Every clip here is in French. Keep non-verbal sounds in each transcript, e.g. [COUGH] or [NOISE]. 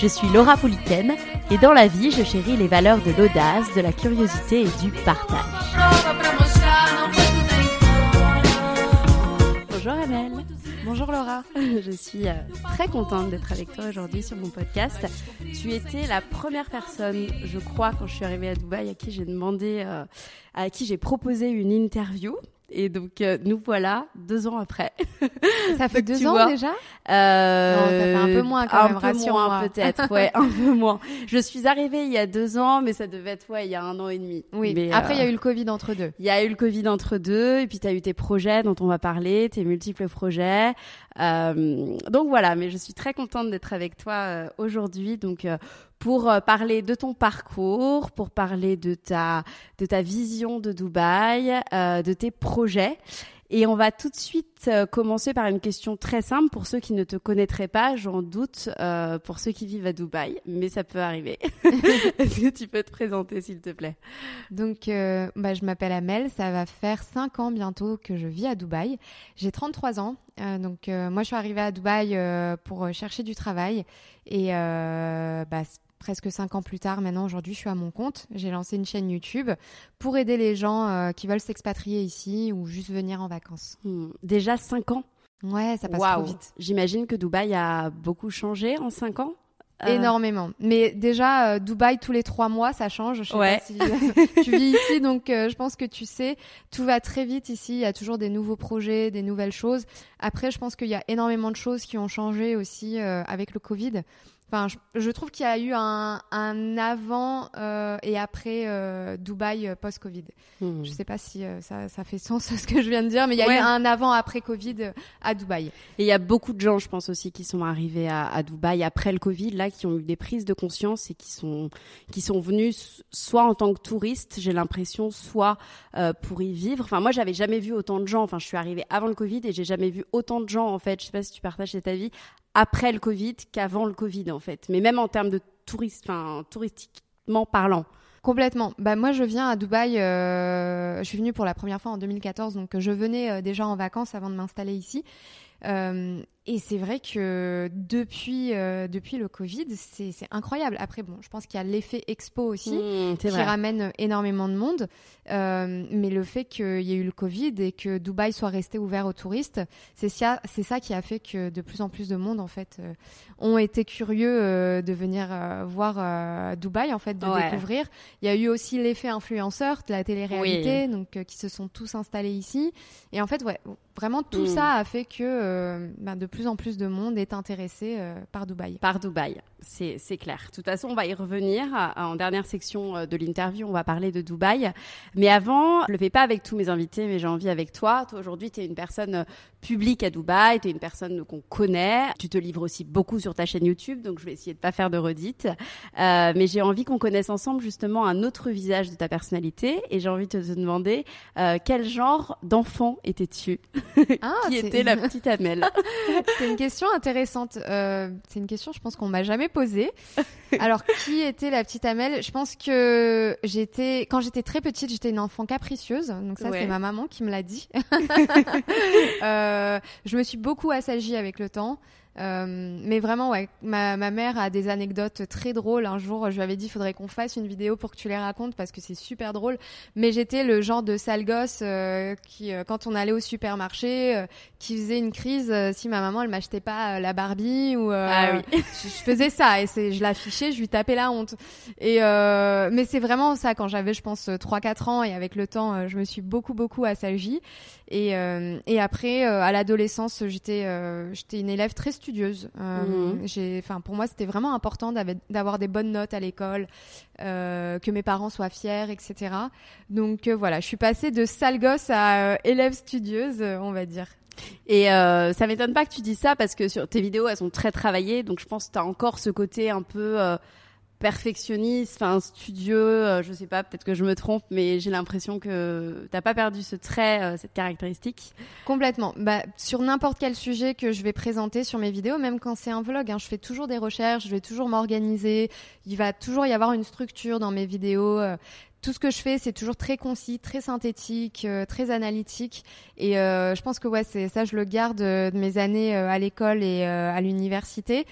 Je suis Laura Pouliken et dans la vie, je chéris les valeurs de l'audace, de la curiosité et du partage. Bonjour Amel. Bonjour Laura. [LAUGHS] Je suis euh, très contente d'être avec toi aujourd'hui sur mon podcast. Tu étais la première personne, je crois, quand je suis arrivée à Dubaï, à qui j'ai demandé, euh, à qui j'ai proposé une interview. Et donc euh, nous voilà deux ans après. Ça fait Donc, deux ans vois, déjà? euh, Non, ça fait un peu moins quand un même, peu moins peut-être, ouais, [LAUGHS] un peu moins. Je suis arrivée il y a deux ans, mais ça devait être ouais il y a un an et demi. Oui. Mais, Après, il y euh, a eu le Covid entre deux. il y a eu le Covid entre deux, et puis tu as eu tes projets dont on va parler, tes multiples projets. Euh, donc voilà, mais je suis très contente d'être avec toi euh, aujourd'hui. Donc euh, pour euh, parler de ton parcours, pour parler de ta de ta vision de Dubaï, euh, de tes projets. Et on va tout de suite euh, commencer par une question très simple pour ceux qui ne te connaîtraient pas, j'en doute, euh, pour ceux qui vivent à Dubaï, mais ça peut arriver. [LAUGHS] Est-ce que tu peux te présenter, s'il te plaît? Donc, euh, bah, je m'appelle Amel. Ça va faire cinq ans bientôt que je vis à Dubaï. J'ai 33 ans. Euh, donc, euh, moi, je suis arrivée à Dubaï euh, pour chercher du travail. Et euh, bah, presque cinq ans plus tard, maintenant, aujourd'hui, je suis à mon compte. J'ai lancé une chaîne YouTube pour aider les gens euh, qui veulent s'expatrier ici ou juste venir en vacances. Hmm, Déjà cinq ans? Ouais, ça passe Waouh. trop vite. J'imagine que Dubaï a beaucoup changé en cinq ans? Euh, Énormément. Mais déjà, euh, Dubaï, tous les trois mois, ça change. Je sais Ouais. pas si [LAUGHS] tu vis ici, donc euh, je pense que tu sais, tout va très vite ici. Il y a toujours des nouveaux projets, des nouvelles choses. Après, je pense qu'il y a énormément de choses qui ont changé aussi avec le Covid. Enfin, je, je trouve qu'il y a eu un, un avant euh, et après euh, Dubaï euh, post-Covid. hmm. Je sais pas si euh, ça, ça fait sens [LAUGHS] ce que je viens de dire, mais il y a Ouais. eu un avant-après Covid euh, à Dubaï. Et il y a beaucoup de gens, je pense aussi, qui sont arrivés à, à Dubaï après le Covid, là, qui ont eu des prises de conscience et qui sont qui sont venus soit en tant que touristes, j'ai l'impression, soit euh, pour y vivre. Enfin, moi, j'avais jamais vu autant de gens. Enfin, je suis arrivée avant le Covid et j'ai jamais vu autant de gens, en fait. Je sais pas si tu partages cet avis après le Covid qu'avant le Covid, en fait. Mais même en termes de touristes, enfin, touristiquement parlant. Complètement. Bah moi je viens à Dubaï, euh, je suis venue pour la première fois en 2014, donc je venais euh, déjà en vacances avant de m'installer ici. Euh, et c'est vrai que depuis, euh, depuis le Covid, c'est incroyable. Après, bon, je pense qu'il y a l'effet expo aussi. C'est qui vrai. ramène énormément de monde. Euh, mais le fait qu'il y ait eu le Covid et que Dubaï soit resté ouvert aux touristes, c'est ça, qui a fait que de plus en plus de monde en fait euh, ont été curieux de venir voir Dubaï en fait, de Ouais. découvrir. Il y a eu aussi l'effet influenceur de la télé-réalité, donc qui se sont tous installés ici. Et en fait, ouais, vraiment tout Mm. ça a fait que ben, de plus en plus de monde est intéressé euh, par Dubaï. Par Dubaï, c'est clair. De toute façon, on va y revenir. Euh, En dernière section euh, de l'interview, on va parler de Dubaï. Mais avant, je le fais pas avec tous mes invités, mais j'ai envie avec toi. Toi, aujourd'hui, tu es une personne publique à Dubaï, tu es une personne qu'on connaît. Tu te livres aussi beaucoup sur ta chaîne YouTube, donc je vais essayer de pas faire de redites. Euh, mais j'ai envie qu'on connaisse ensemble justement un autre visage de ta personnalité. Et j'ai envie de te demander euh, quel genre d'enfant étais-tu? Ah, [LAUGHS] Qui était la petite Amel? [LAUGHS] C'est une question intéressante. Euh, c'est une question, je pense qu'on m'a jamais posée. [LAUGHS] Alors, qui était la petite Amel? Je pense que j'étais, quand j'étais très petite, j'étais une enfant capricieuse. Donc ça, Ouais. c'est ma maman qui me l'a dit. [LAUGHS] Euh, je me suis beaucoup assagie avec le temps. Mais vraiment, ouais, ma, ma, mère a des anecdotes très drôles. Un jour, je lui avais dit, il faudrait qu'on fasse une vidéo pour que tu les racontes parce que c'est super drôle. Mais j'étais le genre de sale gosse qui, quand on allait au supermarché, qui faisait une crise si ma maman elle m'achetait pas la Barbie ou ah, oui. [LAUGHS] je, je, faisais ça et c'est je l'affichais, je lui tapais la honte. Et mais c'est vraiment ça quand j'avais je pense 3 4 ans et avec le temps je me suis beaucoup beaucoup assagie et, euh, et après, euh, à l'adolescence, j'étais euh, j'étais une élève très studieuse. Mhm. J'ai, enfin, pour moi, c'était vraiment important d'avoir des bonnes notes à l'école, que mes parents soient fiers, etc. Donc voilà, je suis passée de sale gosse à élève studieuse, on va dire. Et euh, ça m'étonne pas que tu dises ça parce que sur tes vidéos, elles sont très travaillées, donc je pense que tu as encore ce côté un peu perfectionniste, enfin studieux, euh, je sais pas, peut-être que je me trompe, mais j'ai l'impression que t'as pas perdu ce trait, euh, cette caractéristique. Complètement. Bah, sur n'importe quel sujet que je vais présenter sur mes vidéos, même quand c'est un vlog, hein, je fais toujours des recherches, je vais toujours m'organiser. Il va toujours y avoir une structure dans mes vidéos. Euh, tout ce que je fais, c'est toujours très concis, très synthétique, très analytique. Et euh, je pense que ouais, c'est ça, je le garde de mes années à l'école et à l'université.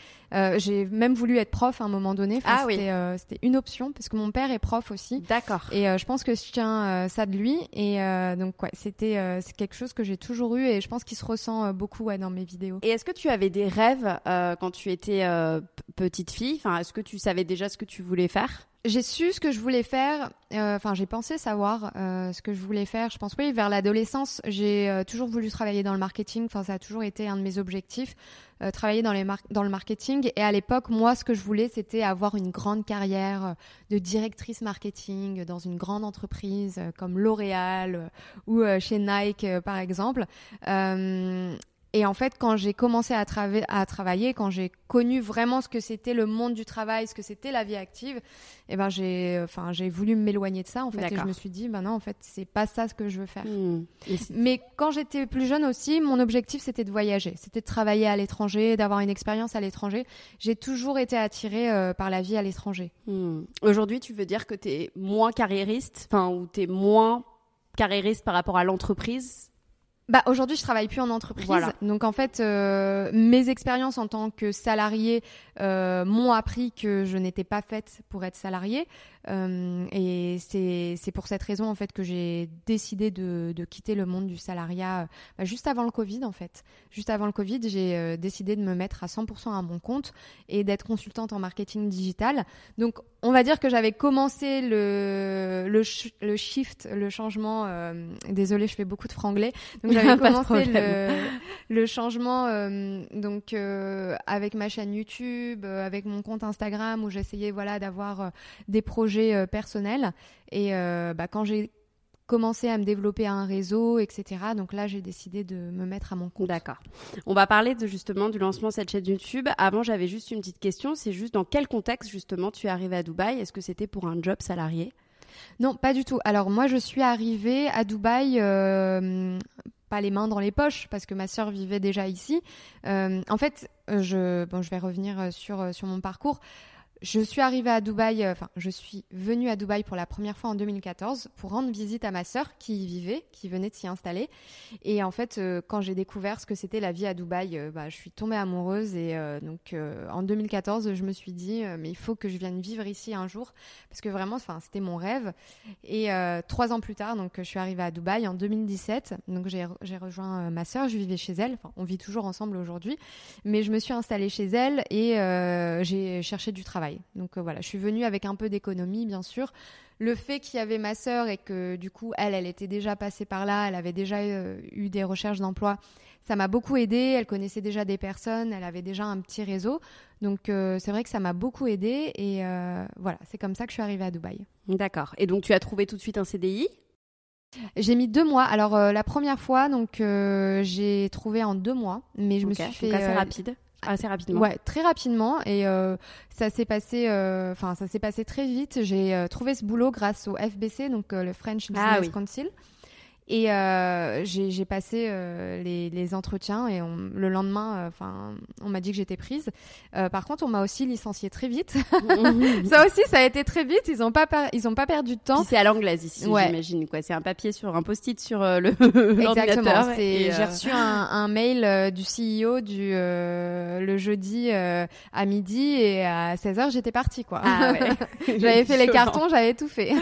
J'ai même voulu être prof à un moment donné. ah oui. C'était une option parce que mon père est prof aussi. D'accord. Et je pense que je tiens ça de lui. Et donc ouais, c'était c'est quelque chose que j'ai toujours eu et je pense qu'il se ressent beaucoup ouais, dans mes vidéos. Et est-ce que tu avais des rêves quand tu étais petite fille? Enfin, est-ce que tu savais déjà ce que tu voulais faire? J'ai su ce que je voulais faire. Euh, enfin, j'ai pensé savoir euh, ce que je voulais faire. Je pense oui, vers l'adolescence, j'ai euh, toujours voulu travailler dans le marketing. Enfin, ça a toujours été un de mes objectifs, travailler dans, les dans le marketing. Et à l'époque, moi, ce que je voulais, c'était avoir une grande carrière de directrice marketing dans une grande entreprise comme L'Oréal ou chez Nike, par exemple. Et en fait, quand j'ai commencé à, à, travailler, quand j'ai connu vraiment ce que c'était le monde du travail, ce que c'était la vie active, eh ben j'ai, enfin, j'ai voulu m'éloigner de ça en fait. Et je me suis dit, ben non, en fait, c'est pas ça ce que je veux faire. Hmm. Mais quand j'étais plus jeune aussi, mon objectif c'était de voyager, c'était de travailler à l'étranger, d'avoir une expérience à l'étranger. J'ai toujours été attirée euh, par la vie à l'étranger. Hmm. Aujourd'hui, tu veux dire que tu es moins carriériste, enfin, ou tu es moins carriériste par rapport à l'entreprise bah aujourd'hui je travaille plus en entreprise, donc en fait euh, mes expériences en tant que salarié euh, m'ont appris que je n'étais pas faite pour être salariée. Euh, et c'est pour cette raison en fait que j'ai décidé de, de, quitter le monde du salariat euh, bah, juste avant le Covid en fait. Juste avant le Covid, j'ai euh, décidé de me mettre à 100% à mon compte et d'être consultante en marketing digital. Donc on va dire que j'avais commencé le, le, le, shift, le changement. Euh, désolée, je fais beaucoup de franglais. Donc j'avais [LAUGHS] commencé le, [LAUGHS] le, changement donc avec ma chaîne YouTube, avec mon compte Instagram où j'essayais voilà d'avoir des projets euh, personnel Et euh, bah, quand j'ai commencé à me développer un réseau, etc. Donc là, j'ai décidé de me mettre à mon compte. D'accord. On va parler de, justement du lancement de cette chaîne YouTube. Avant, j'avais juste une petite question. C'est juste dans quel contexte, justement, tu es arrivée à Dubaï? Est-ce que c'était pour un job salarié? Non, pas du tout. Alors moi, je suis arrivée à Dubaï... Euh, pas les mains dans les poches parce que ma sœur vivait déjà ici. en fait, je, bon, je vais revenir sur, sur mon parcours. Je suis arrivée à Dubaï, euh, enfin, je suis venue à Dubaï pour la première fois en 2014 pour rendre visite à ma sœur qui y vivait, qui venait de s'y installer. Et en fait, euh, quand j'ai découvert ce que c'était la vie à Dubaï, euh, bah, je suis tombée amoureuse. Et donc, en 2014, je me suis dit, mais il faut que je vienne vivre ici un jour parce que vraiment, c'était mon rêve. Et trois ans plus tard, donc, je suis arrivée à Dubaï en 2017. Donc, j'ai rejoint ma sœur, je vivais chez elle. On vit toujours ensemble aujourd'hui, mais je me suis installée chez elle et j'ai cherché du travail. Donc euh, voilà, je suis venue avec un peu d'économie, bien sûr. Le fait qu'il y avait ma sœur et que du coup, elle, elle était déjà passée par là, elle avait déjà euh, eu des recherches d'emploi, ça m'a beaucoup aidée. Elle connaissait déjà des personnes, elle avait déjà un petit réseau. Donc euh, c'est vrai que ça m'a beaucoup aidée et voilà, c'est comme ça que je suis arrivée à Dubaï. D'accord. Et donc tu as trouvé tout de suite un CDI j'ai mis deux mois. Alors la première fois, donc j'ai trouvé en deux mois, mais je me suis fait assez rapide assez rapidement. Ouais, très rapidement et euh, ça s'est passé euh, enfin ça s'est passé très vite. J'ai euh, trouvé ce boulot grâce au FBC donc le French ah Business Council. Et euh, j'ai passé euh, les, les, entretiens et on, le lendemain, euh, enfin, on m'a dit que j'étais prise. Euh, par contre, on m'a aussi licenciée très vite. [LAUGHS] ça aussi, ça a été très vite. Ils ont pas ils ont pas perdu de temps. C'est à l'anglaise ici, ouais. j'imagine quoi. C'est un papier sur un post-it sur le [LAUGHS] Exactement. J'ai reçu un, un mail du CEO du le jeudi à midi et à 16 h j'étais partie quoi. Ah ouais. [LAUGHS] j'avais fait les cartons, j'avais tout fait.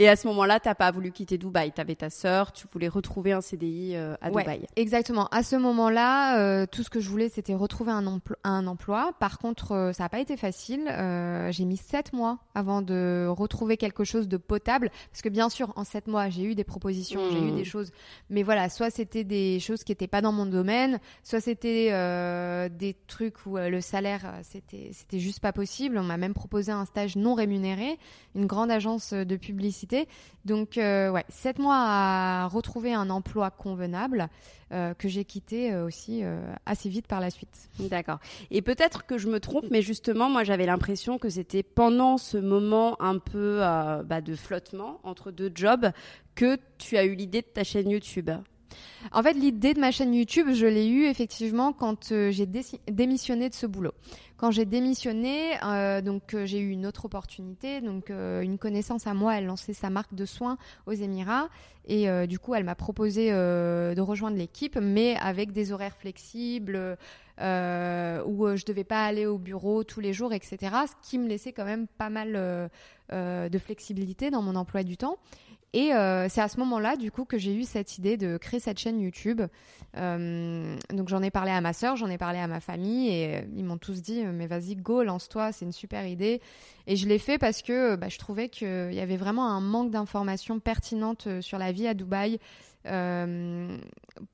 Et à ce moment-là, t'as pas voulu quitter Dubaï. Tu avais ta sœur, tu voulais retrouver un CDI euh, à ouais, Dubaï. Exactement. À ce moment-là, euh, tout ce que je voulais, c'était retrouver un, un, emploi. Par contre, euh, ça n'a pas été facile. j'ai mis sept mois avant de retrouver quelque chose de potable. Parce que bien sûr, en sept mois, j'ai eu des propositions, j'ai eu hmm. des choses. Mais voilà, soit c'était des choses qui n'étaient pas dans mon domaine, soit c'était des trucs où le salaire, c'était, c'était juste pas possible. On m'a même proposé un stage non rémunéré, une grande agence de publicité donc, euh, ouais, sept mois à retrouver un emploi convenable euh, que j'ai quitté euh, aussi assez vite par la suite. D'accord. Et peut-être que je me trompe, mais justement, moi, j'avais l'impression que c'était pendant ce moment un peu bah, de flottement entre deux jobs que tu as eu l'idée de ta chaîne YouTube. En fait, l'idée de ma chaîne YouTube, je l'ai eue effectivement quand j'ai démissionné de ce boulot. Quand j'ai démissionné, euh, donc euh, j'ai eu une autre opportunité. Donc euh, une connaissance à moi, elle lançait sa marque de soins aux Émirats et du coup, elle m'a proposé de rejoindre l'équipe, mais avec des horaires flexibles. où je devais pas aller au bureau tous les jours, etc. Ce qui me laissait quand même pas mal de flexibilité dans mon emploi du temps. Et euh, c'est à ce moment-là, du coup, que j'ai eu cette idée de créer cette chaîne YouTube. Euh, donc j'en ai parlé à ma sœur, j'en ai parlé à ma famille, et euh, ils m'ont tous dit mais vas-y go, lance-toi, c'est une super idée. Et je l'ai fait parce que bah, je trouvais qu'il y avait vraiment un manque d'informations pertinentes sur la vie à Dubaï.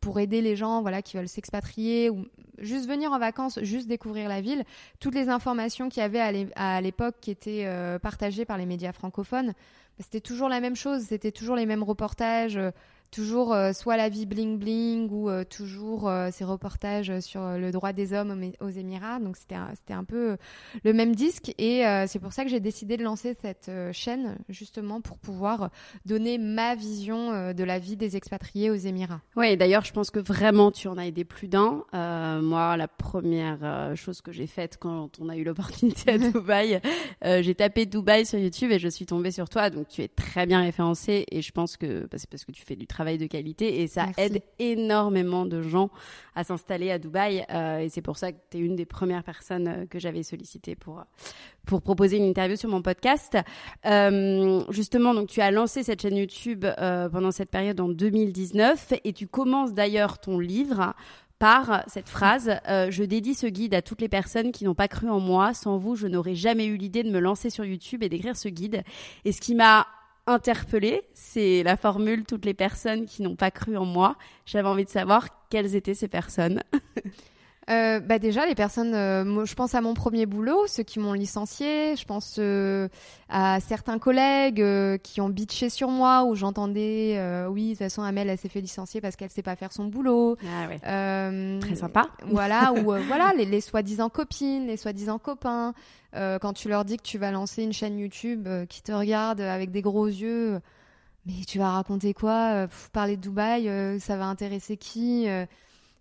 Pour aider les gens voilà qui veulent s'expatrier ou juste venir en vacances, juste découvrir la ville, toutes les informations qu'il y avait à l'époque qui étaient partagées par les médias francophones, c'était toujours la même chose, c'était toujours les mêmes reportages, euh, toujours euh, soit la vie bling bling ou euh, toujours euh, ces reportages sur le droit des hommes aux, Émirats. Donc c'était un, un peu le même disque et c'est pour ça que j'ai décidé de lancer cette chaîne justement pour pouvoir donner ma vision de la vie des expatriés aux Émirats. Oui, d'ailleurs je pense que vraiment tu en as aidé plus d'un. moi, la première chose que j'ai faite quand on a eu l'opportunité à [LAUGHS] Dubaï, j'ai tapé Dubaï sur YouTube et je suis tombée sur toi. Donc tu es très bien référencé et je pense que bah, c'est parce que tu fais du travail de qualité et ça aide énormément de gens à s'installer à Dubaï. Euh, et c'est pour ça que tu es une des premières personnes euh, que j'avais sollicité pour, pour proposer une interview sur mon podcast. Euh, justement, donc tu as lancé cette chaîne YouTube pendant cette période en 2019 et tu commences d'ailleurs ton livre par cette phrase Je dédie ce guide à toutes les personnes qui n'ont pas cru en moi. Sans vous, je n'aurais jamais eu l'idée de me lancer sur YouTube et d'écrire ce guide. Et ce qui m'a interpellée, c'est la formule toutes les personnes qui n'ont pas cru en moi. J'avais envie de savoir quelles étaient ces personnes. [LAUGHS] Euh, bah déjà les personnes, euh, je pense à mon premier boulot, ceux qui m'ont licencié, je pense euh, à certains collègues qui ont bitché sur moi où j'entendais oui de toute façon Amel elle s'est fait licencier parce qu'elle sait pas faire son boulot. Ah ouais. Très sympa. Voilà ou [LAUGHS] voilà les, les soi-disant copines, les soi-disant copains. quand tu leur dis que tu vas lancer une chaîne YouTube qui te regarde avec des gros yeux, mais tu vas raconter quoi? Parler de Dubaï, ça va intéresser qui?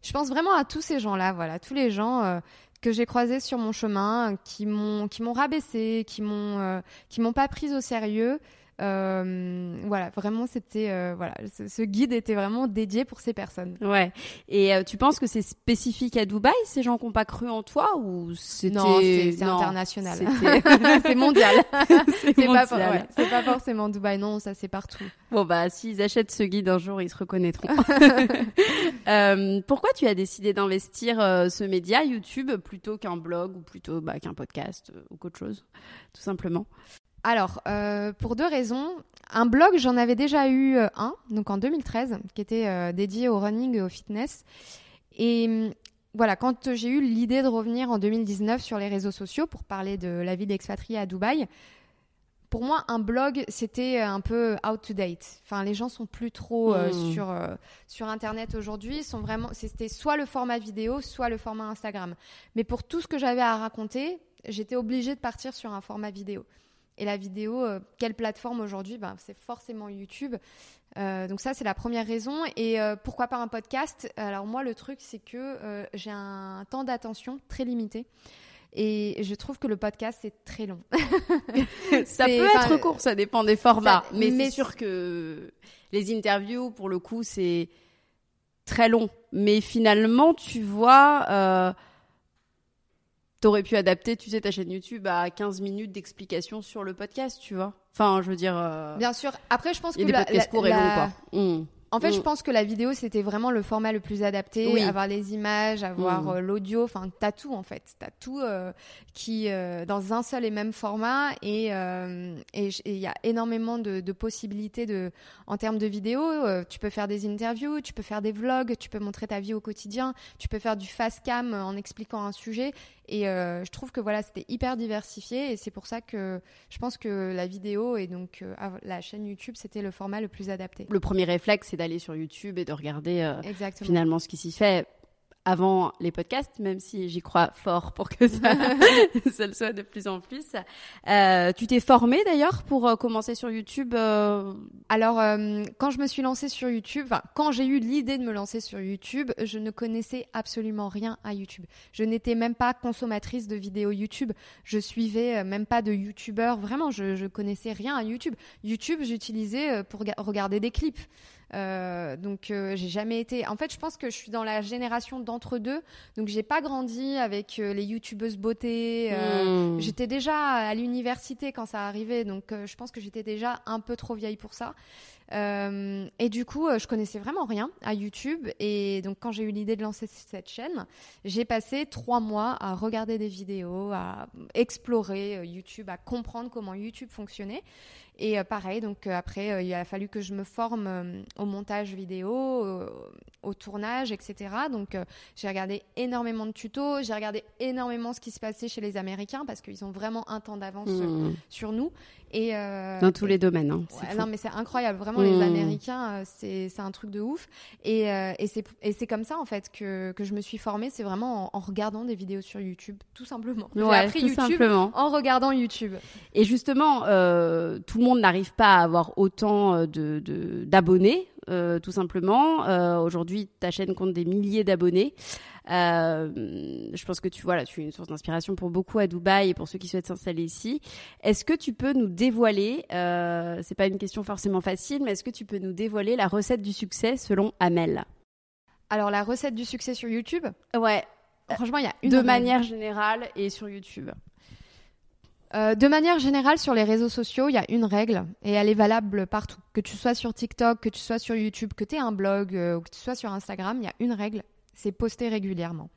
Je pense vraiment à tous ces gens-là, voilà, tous les gens euh, que j'ai croisés sur mon chemin, qui m'ont qui m'ont rabaissé, qui m'ont euh, qui m'ont pas prise au sérieux. Euh, voilà, vraiment, c'était euh, voilà, ce, guide était vraiment dédié pour ces personnes. Ouais. Et euh, tu penses que c'est spécifique à Dubaï, ces gens qui n'ont pas cru en toi, ou c'était non, c'est international, [LAUGHS] [LAUGHS] c'est mondial. c'est pas, [LAUGHS] pas, forcément Dubaï, non, ça c'est partout. Bon bah, s'ils achètent ce guide un jour, ils se reconnaîtront. pourquoi tu as décidé d'investir ce média YouTube plutôt qu'un blog ou plutôt bah, qu'un podcast ou qu'autre chose, tout simplement? Alors, euh, pour deux raisons. Un blog, j'en avais déjà eu euh, un, donc en 2013, qui était euh, dédié au running et au fitness. Et hum, voilà, quand j'ai eu l'idée de revenir en 2019 sur les réseaux sociaux pour parler de la vie d'expatrié à Dubaï, pour moi, un blog, c'était un peu out to date. Enfin, les gens sont plus trop mmh. sur sur Internet aujourd'hui. Sont vraiment, c'était soit le format vidéo, soit le format Instagram. Mais pour tout ce que j'avais à raconter, j'étais obligée de partir sur un format vidéo. Et la vidéo, quelle plateforme aujourd'hui? Ben, C'est forcément YouTube. donc ça, c'est la première raison. Et pourquoi pas un podcast? Alors moi, le truc, c'est que j'ai un temps d'attention très limité. Et je trouve que le podcast, c'est très long. [LAUGHS] ça peut être court, ça dépend des formats. mais, c'est sûr que les interviews, pour le coup, c'est très long. Mais finalement, tu vois, euh, t'aurais pu adapter, tu sais, ta chaîne YouTube à 15 minutes d'explication sur le podcast, tu vois. Enfin, je veux dire. Euh, Bien sûr. Après, je pense que. Il y a des podcasts courts et longs, quoi. Mmh. En fait, je mm. pense que la vidéo, c'était vraiment le format le plus adapté. Avoir les images, avoir mm. euh, l'audio. Enfin, t'as tout, en fait. T'as tout euh, qui, euh, dans un seul et même format. Et il y a énormément de, de, possibilités de, en termes de vidéo. tu peux faire des interviews, tu peux faire des vlogs, tu peux montrer ta vie au quotidien, tu peux faire du fast cam en expliquant un sujet. Et je trouve que voilà, c'était hyper diversifié et c'est pour ça que je pense que la vidéo et donc la chaîne YouTube, c'était le format le plus adapté. Le premier réflexe, c'est d'aller sur YouTube et de regarder euh, finalement ce qui s'y fait avant les podcasts, même si j'y crois fort pour que ça, [LAUGHS] [LAUGHS] ça le soit de plus en plus. Euh, tu t'es formée d'ailleurs pour euh, commencer sur YouTube euh... Alors, quand je me suis lancée sur YouTube, enfin, quand j'ai eu l'idée de me lancer sur YouTube, je ne connaissais absolument rien à YouTube. Je n'étais même pas consommatrice de vidéos YouTube. Je suivais même pas de YouTubeurs. Vraiment, je, je connaissais rien à YouTube. YouTube, j'utilisais pour regarder des clips. Euh, donc euh, j'ai jamais été. En fait, je pense que je suis dans la génération d'entre deux. Donc j'ai pas grandi avec euh, les youtubeuses beauté. Hmm. J'étais déjà à l'université quand ça arrivait, donc je pense que j'étais déjà un peu trop vieille pour ça. et du coup, je connaissais vraiment rien à YouTube. Et donc quand j'ai eu l'idée de lancer cette chaîne, j'ai passé trois mois à regarder des vidéos, à explorer YouTube, à comprendre comment YouTube fonctionnait. Et euh, pareil, donc euh, après, euh, il a fallu que je me forme au montage vidéo, au tournage, etc. Donc j'ai regardé énormément de tutos, j'ai regardé énormément ce qui se passait chez les Américains parce qu'ils ont vraiment un temps d'avance mmh. sur, nous. Et, Dans tous les domaines. Hein, non, mais c'est incroyable. Vraiment, les mmh. Américains, c'est un truc de ouf. Et, et c'est comme ça, en fait, que, que je me suis formée. C'est vraiment en, regardant des vidéos sur YouTube, tout simplement. J'ai appris tout YouTube simplement. en regardant YouTube. Et justement, tout le monde n'arrive pas à avoir autant euh, de, d'abonnés, euh, tout simplement. Euh, aujourd'hui, ta chaîne compte des milliers d'abonnés. je pense que tu vois là, tu es une source d'inspiration pour beaucoup à Dubaï et pour ceux qui souhaitent s'installer ici. Est-ce que tu peux nous dévoiler, c'est pas une question forcément facile, mais est-ce que tu peux nous dévoiler la recette du succès selon Amel? Alors la recette du succès sur YouTube? Ouais. Franchement, il y a une de manière générale et sur YouTube. Euh, de manière générale, sur les réseaux sociaux, il y a une règle et elle est valable partout. Que tu sois sur TikTok, que tu sois sur YouTube, que tu aies un blog euh, ou que tu sois sur Instagram, il y a une règle, c'est poster régulièrement.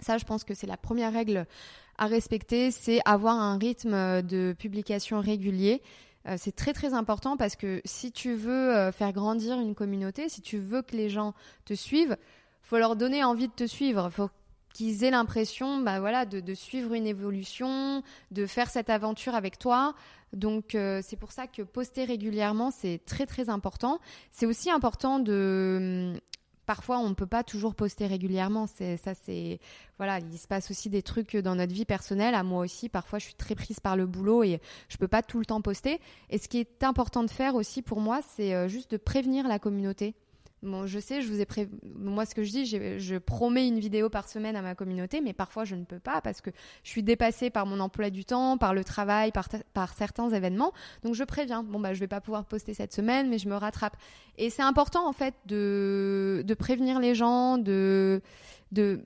Ça, je pense que c'est la première règle à respecter, c'est avoir un rythme de publication régulier. Euh, c'est très très important parce que si tu veux faire grandir une communauté, si tu veux que les gens te suivent, faut leur donner envie de te suivre. Qu'ils aient l'impression bah, voilà, de, suivre une évolution, de faire cette aventure avec toi. Donc euh, c'est pour ça que poster régulièrement, c'est très très important. C'est aussi important de... Hum, parfois, on ne peut pas toujours poster régulièrement. Ça, c'est voilà. Il se passe aussi des trucs dans notre vie personnelle. À moi aussi, parfois, je suis très prise par le boulot et je peux pas tout le temps poster. Et ce qui est important de faire aussi pour moi, c'est euh, juste de prévenir la communauté. Bon, je sais, je vous ai pré... moi ce que je dis, je promets une vidéo par semaine à ma communauté, mais parfois je ne peux pas parce que je suis dépassée par mon emploi du temps, par le travail, par, certains événements. Donc je préviens, bon bah je vais pas pouvoir poster cette semaine, mais je me rattrape. Et c'est important en fait de, de prévenir les gens, de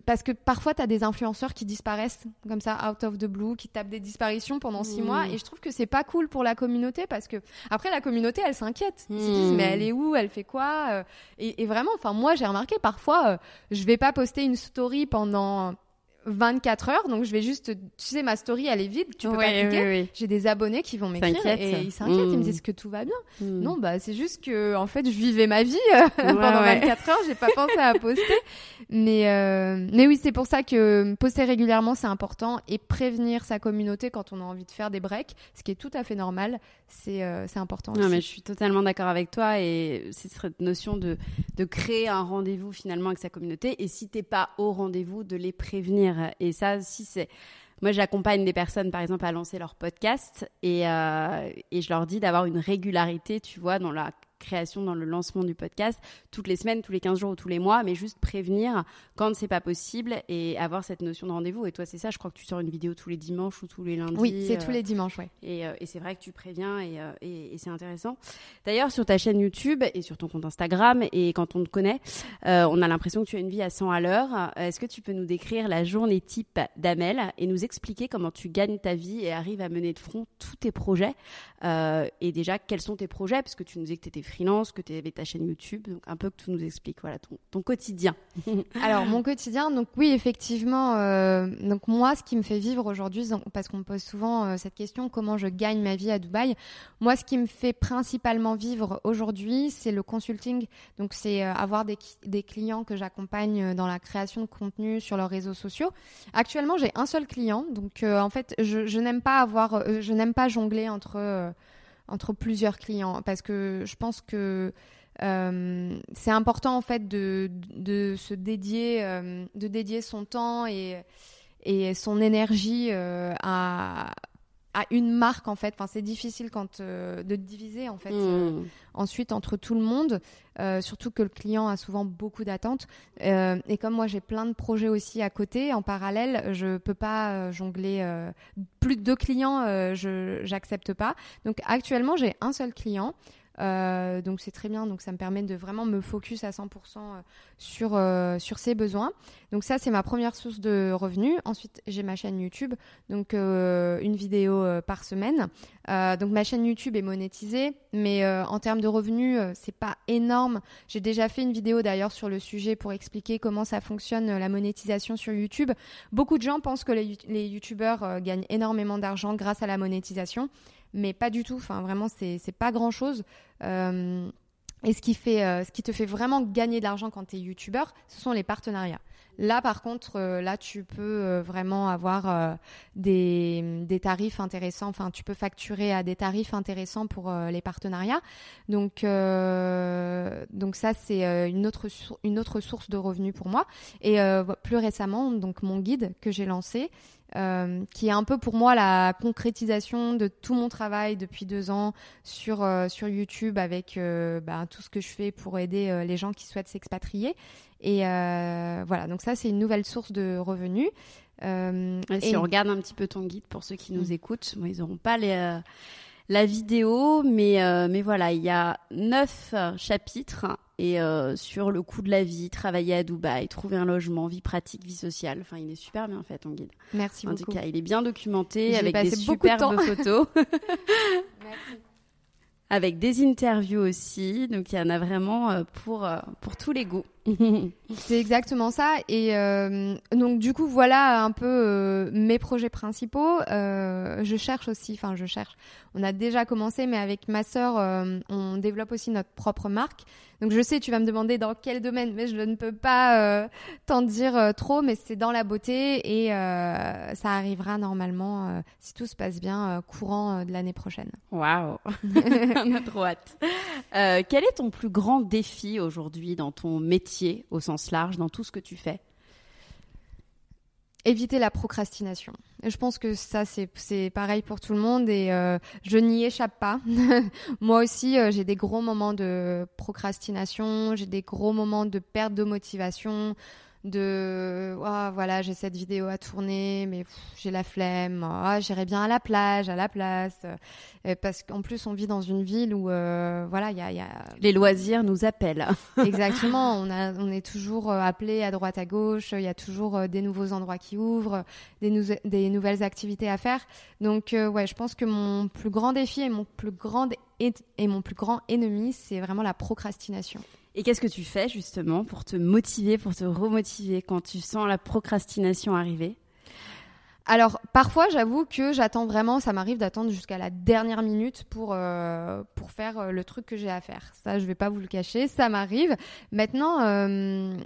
parce que parfois tu as des influenceurs qui disparaissent comme ça out of the blue qui tapent des disparitions pendant six mois. Et je trouve que c'est pas cool pour la communauté parce que après la communauté elle s'inquiète. Ils se disent mais elle est où? Elle fait quoi? Euh, et, vraiment enfin moi j'ai remarqué parfois euh, je vais pas poster une story pendant 24 heures, donc je vais juste, tu sais, ma story elle est vide, tu peux pas cliquer. J'ai des abonnés qui vont m'écrire et ils s'inquiètent, ils me disent que tout va bien. Hmm. Non, bah c'est juste que en fait je vivais ma vie euh, [LAUGHS] pendant 24 heures, j'ai pas pensé à poster. Mais euh, mais oui, c'est pour ça que poster régulièrement c'est important. Et prévenir sa communauté quand on a envie de faire des breaks, ce qui est tout à fait normal, c'est euh, c'est important. Non, mais je suis totalement d'accord avec toi. Et c'est cette notion de de créer un rendez-vous finalement avec sa communauté. Et si t'es pas au rendez-vous de les prévenir et ça, si c'est moi, j'accompagne des personnes, par exemple, à lancer leur podcast et, et je leur dis d'avoir une régularité, tu vois, dans la création, dans le lancement du podcast, toutes les semaines, tous les 15 jours ou tous les mois, mais juste prévenir quand c'est pas possible et avoir cette notion de rendez-vous. Et toi, c'est ça, je crois que tu sors une vidéo tous les dimanches ou tous les lundis. Oui, c'est tous les dimanches, ouais. Et, et c'est vrai que tu préviens et, et, et c'est intéressant. D'ailleurs, sur ta chaîne YouTube et sur ton compte Instagram, et quand on te connaît, on a l'impression que tu as une vie à 100 à l'heure. Est-ce que tu peux nous décrire la journée type d'Amel et nous expliquer comment tu gagnes ta vie et arrives à mener de front tous tes projets Et déjà, quels sont tes projets? Parce que tu nous disais que tu étais freelance, que tu avais ta chaîne YouTube, donc un peu que tu nous expliques voilà, ton, quotidien. [LAUGHS] Alors, mon quotidien, donc oui, effectivement, euh, donc moi, ce qui me fait vivre aujourd'hui, parce qu'on me pose souvent euh, cette question, comment je gagne ma vie à Dubaï Moi, ce qui me fait principalement vivre aujourd'hui, c'est le consulting, donc c'est euh, avoir des, clients que j'accompagne dans la création de contenu sur leurs réseaux sociaux. Actuellement, j'ai un seul client, donc en fait, je, n'aime pas avoir, je n'aime pas jongler entre entre plusieurs clients. Parce que je pense que euh, c'est important en fait de, de se dédier, euh, de dédier son temps et, et son énergie euh, à, à une marque en fait. Enfin, c'est difficile quand de diviser en fait Mmh. ensuite entre tout le monde, euh, surtout que le client a souvent beaucoup d'attentes. Euh, et comme moi j'ai plein de projets aussi à côté, en parallèle, je peux pas euh, jongler euh, plus de deux clients, euh, je j'accepte pas. Donc actuellement j'ai un seul client. Euh, donc c'est très bien, donc ça me permet de vraiment me focus à 100% sur, euh, sur ses besoins. Donc ça c'est ma première source de revenus. Ensuite j'ai ma chaîne YouTube, donc euh, une vidéo euh, par semaine. Euh, donc ma chaîne YouTube est monétisée, mais euh, en termes de revenus c'est pas énorme. J'ai déjà fait une vidéo d'ailleurs sur le sujet pour expliquer comment ça fonctionne la monétisation sur YouTube. Beaucoup de gens pensent que les, les YouTubeurs gagnent énormément d'argent grâce à la monétisation mais pas du tout. Enfin, vraiment, c'est pas grand chose. Euh, et ce qui fait, euh, ce qui te fait vraiment gagner de l'argent quand tu es youtubeur, ce sont les partenariats. Là, par contre, euh, là, tu peux vraiment avoir des, des tarifs intéressants. Enfin, tu peux facturer à des tarifs intéressants pour les partenariats. Donc, donc ça, c'est une autre une autre source de revenus pour moi. Et plus récemment, donc mon guide que j'ai lancé, euh, qui est un peu pour moi la concrétisation de tout mon travail depuis deux ans sur, euh, sur YouTube avec euh, bah, tout ce que je fais pour aider les gens qui souhaitent s'expatrier. Et voilà, donc ça c'est une nouvelle source de revenus. Et si et- on regarde un petit peu ton guide pour ceux qui nous Mm. écoutent, bon, ils n'auront pas les, la vidéo, mais, mais voilà, il y a neuf chapitres et euh, sur le coût de la vie, travailler à Dubaï, trouver un logement, vie pratique, vie sociale. Enfin, il est super bien fait ton guide. Merci En tout beaucoup. cas, il est bien documenté avec des beaucoup de superbes temps. [LAUGHS] photos, Merci. avec des interviews aussi. Donc, il y en a vraiment euh, pour, euh, pour tous les goûts. [LAUGHS] C'est exactement ça. Et euh, donc du coup, voilà un peu euh, mes projets principaux. Euh, je cherche aussi, enfin je cherche. On a déjà commencé, mais avec ma sœur, on développe aussi notre propre marque. Donc je sais, tu vas me demander dans quel domaine, mais je ne peux pas t'en dire trop. Mais c'est dans la beauté et ça arrivera normalement, si tout se passe bien, courant de l'année prochaine. Waouh [LAUGHS] [LAUGHS] On a trop hâte. Quel est ton plus grand défi aujourd'hui dans ton métier? Au sens large, dans tout ce que tu fais éviter la procrastination. Je pense que ça, c'est c'est pareil pour tout le monde et euh, je n'y échappe pas. [LAUGHS] Moi aussi, euh, j'ai des gros moments de procrastination, j'ai des gros moments de perte de motivation, de Ah, voilà, j'ai cette vidéo à tourner, mais j'ai la flemme. Ah, j'irais bien à la plage, à la place. Euh, parce qu'en plus, on vit dans une ville où euh, voilà, il y a, il y a Les loisirs nous appellent. [LAUGHS] Exactement, on, a, on est toujours euh, appelé à droite à gauche, il y a toujours des nouveaux endroits qui ouvrent, des, nou- des nouvelles activités à faire. Donc euh, ouais, je pense que mon plus grand défi et mon plus grand, et, et mon plus grand ennemi, c'est vraiment la procrastination. Et qu'est-ce que tu fais justement pour te motiver, pour te remotiver quand tu sens la procrastination arriver? Alors parfois, j'avoue que j'attends vraiment, ça m'arrive d'attendre jusqu'à la dernière minute pour euh, pour faire euh, le truc que j'ai à faire. Ça, je vais pas vous le cacher, ça m'arrive. Maintenant, euh,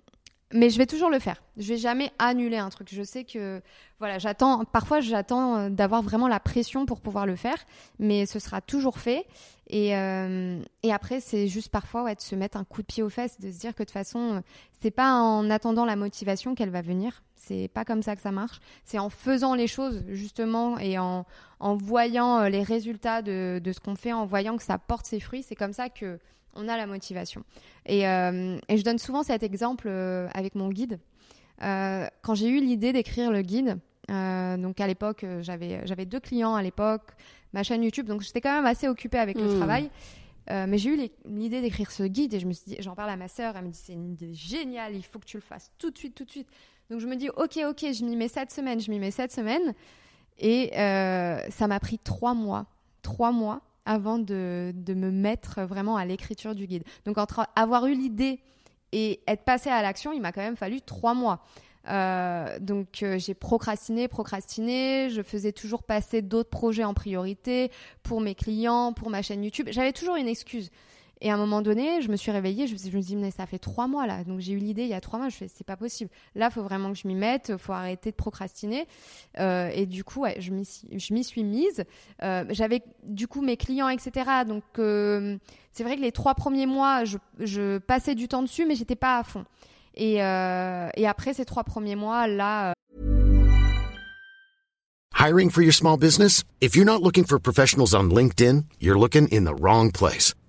mais je vais toujours le faire. Je vais jamais annuler un truc. Je sais que voilà, j'attends. Parfois, j'attends euh, d'avoir vraiment la pression pour pouvoir le faire, mais ce sera toujours fait. Et, euh, après, c'est juste parfois de se mettre un coup de pied aux fesses, de se dire que de toute façon, euh, c'est pas en attendant la motivation qu'elle va venir. C'est pas comme ça que ça marche. C'est en faisant les choses justement et en, en voyant les résultats de, de ce qu'on fait, en voyant que ça porte ses fruits. C'est comme ça que on a la motivation. Et, euh, et je donne souvent cet exemple euh, avec mon guide. Euh, quand j'ai eu l'idée d'écrire le guide, donc à l'époque, j'avais, j'avais deux clients à l'époque, ma chaîne YouTube, donc j'étais quand même assez occupée avec le Hmm. travail. mais j'ai eu l'idée d'écrire ce guide et je me suis dit, j'en parle à ma sœur, elle me dit c'est une idée géniale, il faut que tu le fasses tout de suite, tout de suite. Donc je me dis ok, ok, je m'y mets cette semaine, je m'y mets cette semaine. Et euh, ça m'a pris trois mois, trois mois avant de, de me mettre vraiment à l'écriture du guide. Donc entre avoir eu l'idée et être passé à l'action, il m'a quand même fallu trois mois. Euh, donc euh, j'ai procrastiné, procrastiné, je faisais toujours passer d'autres projets en priorité pour mes clients, pour ma chaîne YouTube. J'avais toujours une excuse. Et à un moment donné, je me suis réveillée, je, me suis- dis, mais ça fait trois mois là. Donc j'ai eu l'idée il y a trois mois, je fais, c'est pas possible. Là, il faut vraiment que je m'y mette, faut arrêter de procrastiner. Euh, et du coup, je m'y suis, mise. Euh, J'avais du coup mes clients, etc. Donc euh, c'est vrai que les trois premiers mois, je, passais du temps dessus, mais j'étais pas à fond. Et, et après ces trois premiers mois, là, Hiring for your small business? If you're not looking for professionals on LinkedIn, you're looking in the wrong place.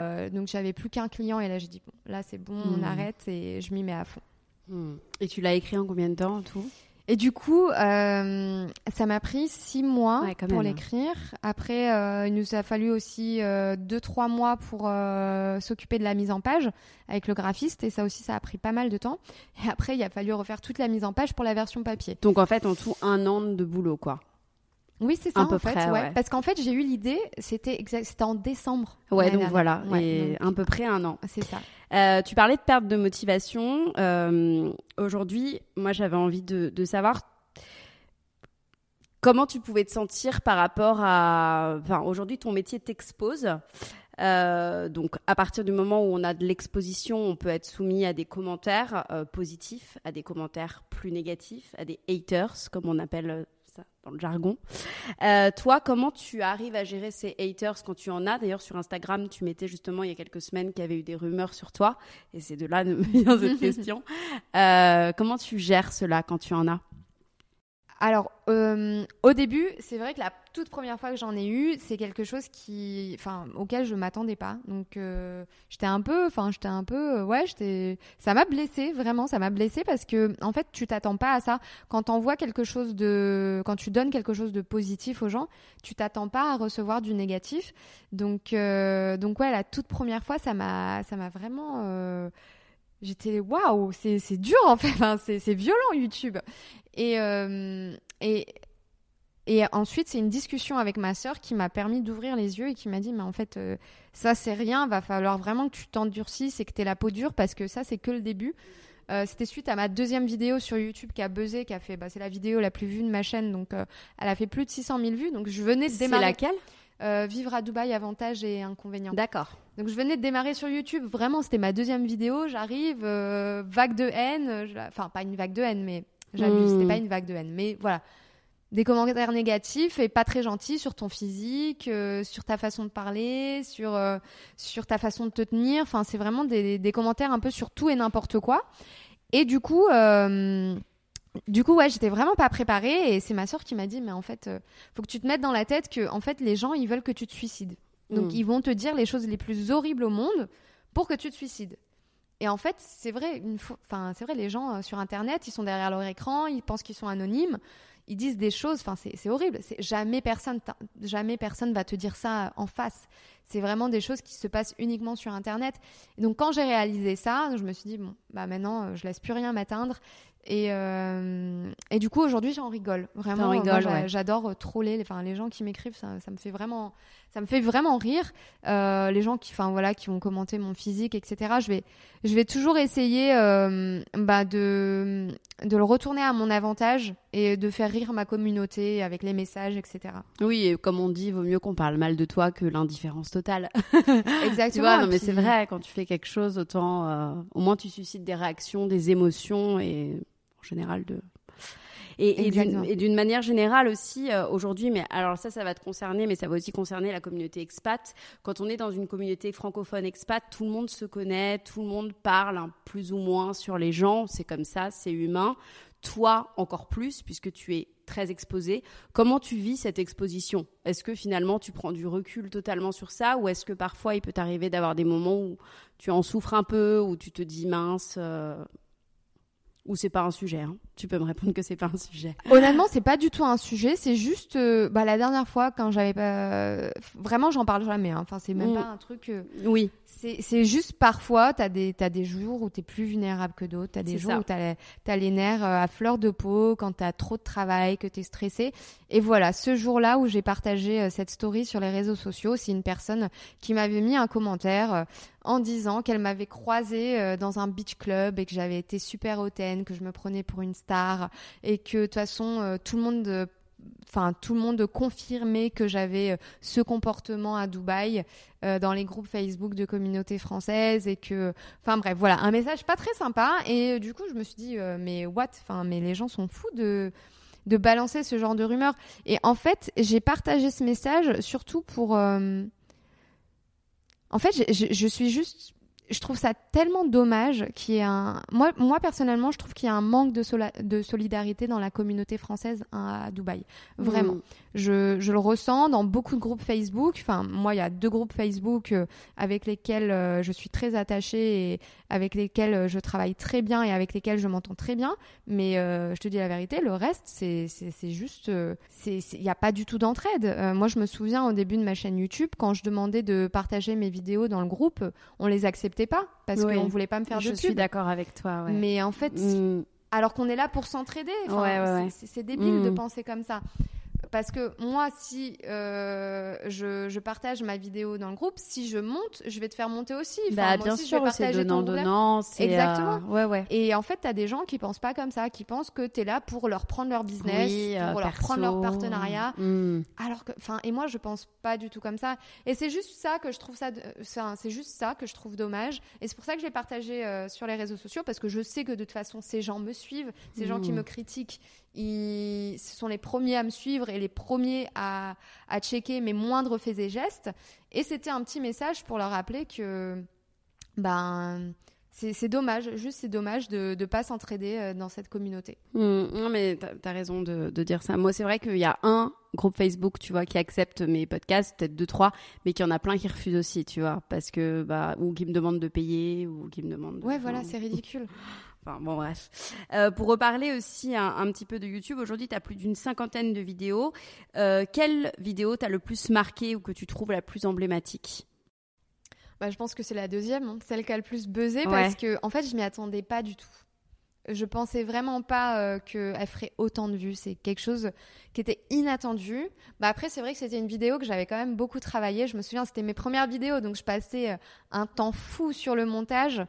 Euh, donc j'avais plus qu'un client et là j'ai dit bon, là c'est bon, on Hmm. arrête et je m'y mets à fond. Hmm. Et tu l'as écrit en combien de temps en tout? Et du coup, euh, ça m'a pris six mois Ouais, pour l'écrire. Après, euh, il nous a fallu aussi deux, trois mois pour s'occuper de la mise en page avec le graphiste. Et ça aussi, ça a pris pas mal de temps. Et après, il a fallu refaire toute la mise en page pour la version papier. Donc en fait, en tout, un an de boulot, quoi. Oui, c'est ça, À peu en fait. près, ouais. ouais. Parce qu'en fait, j'ai eu l'idée, c'était exact, en décembre. Ouais, donc voilà, Ouais, et donc, à peu près un an. c'est ça. Euh, tu parlais de perte de motivation. Euh, Aujourd'hui, moi, j'avais envie de, de savoir comment tu pouvais te sentir par rapport à. Enfin, aujourd'hui, ton métier t'expose. Euh, donc, à partir du moment où on a de l'exposition, on peut être soumis à des commentaires euh, positifs, à des commentaires plus négatifs, à des haters, comme on appelle ça dans le jargon. Euh, toi, comment tu arrives à gérer ces haters quand tu en as? D'ailleurs, sur Instagram, tu mettais justement il y a quelques semaines qu'il y avait eu des rumeurs sur toi, et c'est de là que [LAUGHS] me vient cette [LAUGHS] question. Euh, comment tu gères cela quand tu en as? Alors, euh, au début, c'est vrai que la toute première fois que j'en ai eu, c'est quelque chose qui, auquel je m'attendais pas. Donc, euh, j'étais un peu, enfin, j'étais un peu, euh, ouais, j'étais, ça m'a blessée, vraiment, ça m'a blessée parce que, en fait, tu t'attends pas à ça. Quand quelque chose de, quand tu donnes quelque chose de positif aux gens, tu t'attends pas à recevoir du négatif. Donc, donc ouais, la toute première fois, ça m'a vraiment. J'étais waouh, c'est c'est dur en fait, Enfin, c'est c'est violent YouTube. Et, euh, et, et ensuite, c'est une discussion avec ma sœur qui m'a permis d'ouvrir les yeux et qui m'a dit, mais en fait, euh, ça, c'est rien, va falloir vraiment que tu t'endurcisses et que tu la peau dure parce que ça, c'est que le début. Euh, C'était suite à ma deuxième vidéo sur YouTube qui a buzzé, qui a fait, bah, c'est la vidéo la plus vue de ma chaîne, donc euh, elle a fait plus de 600 000 vues. Donc je venais de C'est démarrer. laquelle? Euh, Vivre à Dubaï, avantages et inconvénients. D'accord. Donc je venais de démarrer sur YouTube, vraiment c'était ma deuxième vidéo, j'arrive, euh, vague de haine, je- enfin pas une vague de haine, mais j'abuse, Mm. c'était pas une vague de haine, mais voilà. Des commentaires négatifs et pas très gentils sur ton physique, euh, sur ta façon de parler, sur, euh, sur ta façon de te tenir, enfin c'est vraiment des, des commentaires un peu sur tout et n'importe quoi. Et du coup, du coup ouais, j'étais vraiment pas préparée et c'est ma soeur qui m'a dit, mais en fait, faut que tu te mettes dans la tête que en fait les gens ils veulent que tu te suicides. Donc Mm. ils vont te dire les choses les plus horribles au monde pour que tu te suicides. Et en fait, c'est vrai, une enfin c'est vrai, les gens euh, sur Internet, ils sont derrière leur écran, ils pensent qu'ils sont anonymes, ils disent des choses, enfin c'est c'est horrible. C'est jamais personne, jamais personne va te dire ça en face. C'est vraiment des choses qui se passent uniquement sur Internet. Et donc quand j'ai réalisé ça, je me suis dit bon, bah maintenant euh, je laisse plus rien m'atteindre. Et, euh, et du coup, aujourd'hui, j'en rigole. Vraiment, j'adore troller. Enfin, les gens qui m'écrivent, ça, ça, me fait vraiment, ça me fait vraiment rire. Euh, les gens qui, enfin voilà, qui vont commenter mon physique, etc. Je vais, je vais toujours essayer euh, bah, de, de le retourner à mon avantage et de faire rire ma communauté avec les messages, etc. Oui, et comme on dit, vaut mieux qu'on parle mal de toi que l'indifférence totale. [LAUGHS] Exactement. tu vois, non, mais c'est vrai. Quand tu fais quelque chose, autant, au moins, tu suscites des réactions, des émotions et général de et, et d'une manière générale aussi, euh, aujourd'hui, mais alors ça, ça va te concerner, mais ça va aussi concerner la communauté expat. Quand on est dans une communauté francophone expat, tout le monde se connaît, tout le monde parle hein, plus ou moins sur les gens, c'est comme ça, c'est humain. Toi, encore plus, puisque tu es très exposé. Comment tu vis cette exposition? Est-ce que finalement tu prends du recul totalement sur ça ou est-ce que parfois il peut t'arriver d'avoir des moments où tu en souffres un peu, où tu te dis mince, euh, ou c'est pas un sujet hein. Tu peux me répondre que c'est pas un sujet. Honnêtement, c'est pas du tout un sujet. C'est juste, euh, bah, la dernière fois quand j'avais pas, vraiment, j'en parle jamais. Hein. Enfin, c'est même mm. pas un truc. Euh, oui. C'est juste parfois, t'as des as des jours où t'es plus vulnérable que d'autres. T'as des jours où t'as as les nerfs euh, à fleur de peau, quand t'as trop de travail, que t'es stressé. Et voilà, ce jour-là où j'ai partagé cette story sur les réseaux sociaux, c'est une personne qui m'avait mis un commentaire en disant qu'elle m'avait croisée dans un beach club et que j'avais été super hautaine, que je me prenais pour une star et que de toute façon euh, tout le monde euh, enfin tout le monde confirmait que j'avais euh, ce comportement à Dubaï dans les groupes Facebook de communautés françaises et que enfin bref voilà un message pas très sympa et du coup je me suis dit mais what? Mais les gens sont fous de de balancer ce genre de rumeurs et en fait j'ai partagé ce message surtout pour en fait je suis juste je trouve ça tellement dommage qu'il y ait un. Moi, moi personnellement, je trouve qu'il y a un manque de, de solidarité dans la communauté française à Dubaï. Vraiment. Mm. Je, je, le ressens dans beaucoup de groupes Facebook. Enfin, moi, il y a deux groupes Facebook euh, avec lesquels euh, je suis très attachée et avec lesquels euh, je travaille très bien et avec lesquels je m'entends très bien. Mais je te dis la vérité, le reste, c'est juste. Il n'y a pas du tout d'entraide. moi, je me souviens au début de ma chaîne YouTube, quand je demandais de partager mes vidéos dans le groupe, on les acceptait pas parce qu'on qu'on voulait pas me faire de pub. Je suis d'accord avec toi. Mais en fait, mm. alors qu'on est là pour s'entraider, c'est débile de mm. penser comme ça parce que moi, si euh, je, partage ma vidéo dans le groupe, si je monte, je vais te faire monter aussi. bah, bien sûr, c'est donnant, donnant. Exactement. Euh, ouais, ouais. Et en fait, tu as des gens qui pensent pas comme ça, qui pensent que tu es là pour leur prendre leur business, pour euh, leur prendre leur partenariat. Hmm. Alors que, enfin, et moi, je pense pas du tout comme ça. Et c'est juste ça que je trouve ça, c'est juste ça que je trouve dommage. Et c'est pour ça que je l'ai partagé sur les réseaux sociaux, parce que je sais que de toute façon, ces gens me suivent, ces gens qui hmm. me critiquent, ils, ce sont les premiers à me suivre et les premiers à, à checker mes moindres faits et gestes. Et c'était un petit message pour leur rappeler que ben, c'est dommage, juste c'est dommage de ne pas s'entraider euh, dans cette communauté. Mmh, non, mais tu as, raison de, de, dire ça. Moi, c'est vrai qu'il y a un groupe Facebook, tu vois, qui accepte mes podcasts, peut-être deux, trois, mais qu'il y en a plein qui refusent aussi, tu vois, parce que, bah, ou qui me demandent de payer, ou qui me demandent. Ouais, voilà, c'est ridicule. [LAUGHS] Enfin, bon, bref. Euh, pour reparler aussi un, petit peu de YouTube, aujourd'hui, tu as plus d'une cinquantaine de vidéos. Euh, quelle vidéo t'as le plus marqué ou que tu trouves la plus emblématique? Bah, Je pense que c'est la deuxième, hein. celle qui a le plus buzzé, parce que, en fait, je m'y attendais pas du tout. Je pensais vraiment pas euh, qu'elle ferait autant de vues. C'est quelque chose qui était inattendu. Bah après, c'est vrai que c'était une vidéo que j'avais quand même beaucoup travaillé. Je me souviens, c'était mes premières vidéos, donc je passais un temps fou sur le montage.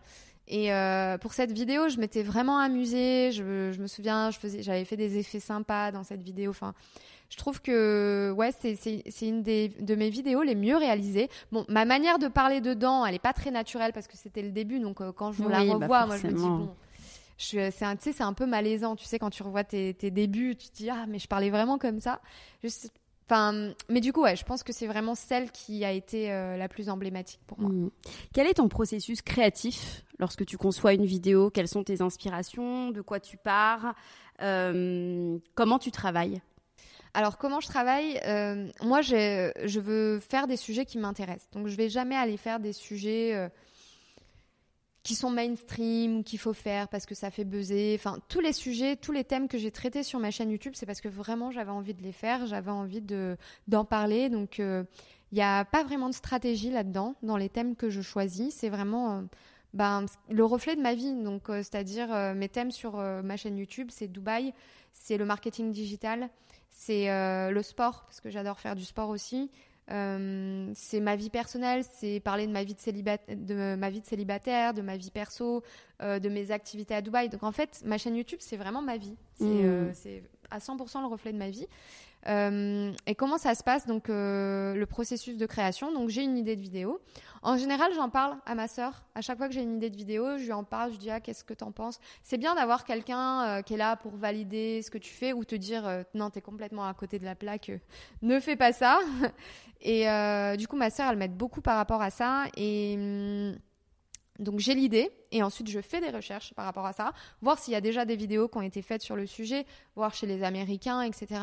Et euh, pour cette vidéo, je m'étais vraiment amusée. Je, je, me souviens, j'avais fait des effets sympas dans cette vidéo. Enfin, je trouve que ouais, c'est, une des, de mes vidéos les mieux réalisées. Bon, ma manière de parler dedans, elle est pas très naturelle parce que c'était le début. Donc euh, quand je la bah, revois, moi je me dis bon. C'est un, un peu malaisant, tu sais, quand tu revois tes, tes débuts, tu te dis ah mais je parlais vraiment comme ça. Enfin, mais du coup, ouais, je pense que c'est vraiment celle qui a été euh, la plus emblématique pour moi. Mmh. Quel est ton processus créatif lorsque tu conçois une vidéo? Quelles sont tes inspirations? De quoi tu pars? Euh, Comment tu travailles? Alors comment je travaille? Euh, Moi, je veux faire des sujets qui m'intéressent. Donc je vais jamais aller faire des sujets qui sont mainstream, qu'il faut faire parce que ça fait buzzer. Enfin, tous les sujets, tous les thèmes que j'ai traités sur ma chaîne YouTube, c'est parce que vraiment j'avais envie de les faire, j'avais envie de d'en parler. Donc, il euh, n'y a pas vraiment de stratégie là-dedans, dans les thèmes que je choisis. C'est vraiment, euh, ben, le reflet de ma vie. Donc, c'est-à-dire mes thèmes sur ma chaîne YouTube, c'est Dubaï, c'est le marketing digital, c'est le sport, parce que j'adore faire du sport aussi. Euh, c'est ma vie personnelle, c'est parler de ma vie de, célibataire, de ma vie de célibataire, de ma vie perso, euh, de mes activités à Dubaï. Donc en fait, ma chaîne YouTube, c'est vraiment ma vie. C'est mmh. euh, à 100% le reflet de ma vie. Euh, et comment ça se passe donc euh, le processus de création? Donc j'ai une idée de vidéo. En général, j'en parle à ma sœur. À chaque fois que j'ai une idée de vidéo, je lui en parle. Je dis ah qu'est-ce que t'en penses? C'est bien d'avoir quelqu'un euh, qui est là pour valider ce que tu fais ou te dire non t'es complètement à côté de la plaque, [LAUGHS] ne fais pas ça. [LAUGHS] Et du coup ma sœur elle m'aide beaucoup par rapport à ça et hum, donc j'ai l'idée et ensuite je fais des recherches par rapport à ça, voir s'il y a déjà des vidéos qui ont été faites sur le sujet, voir chez les Américains, etc.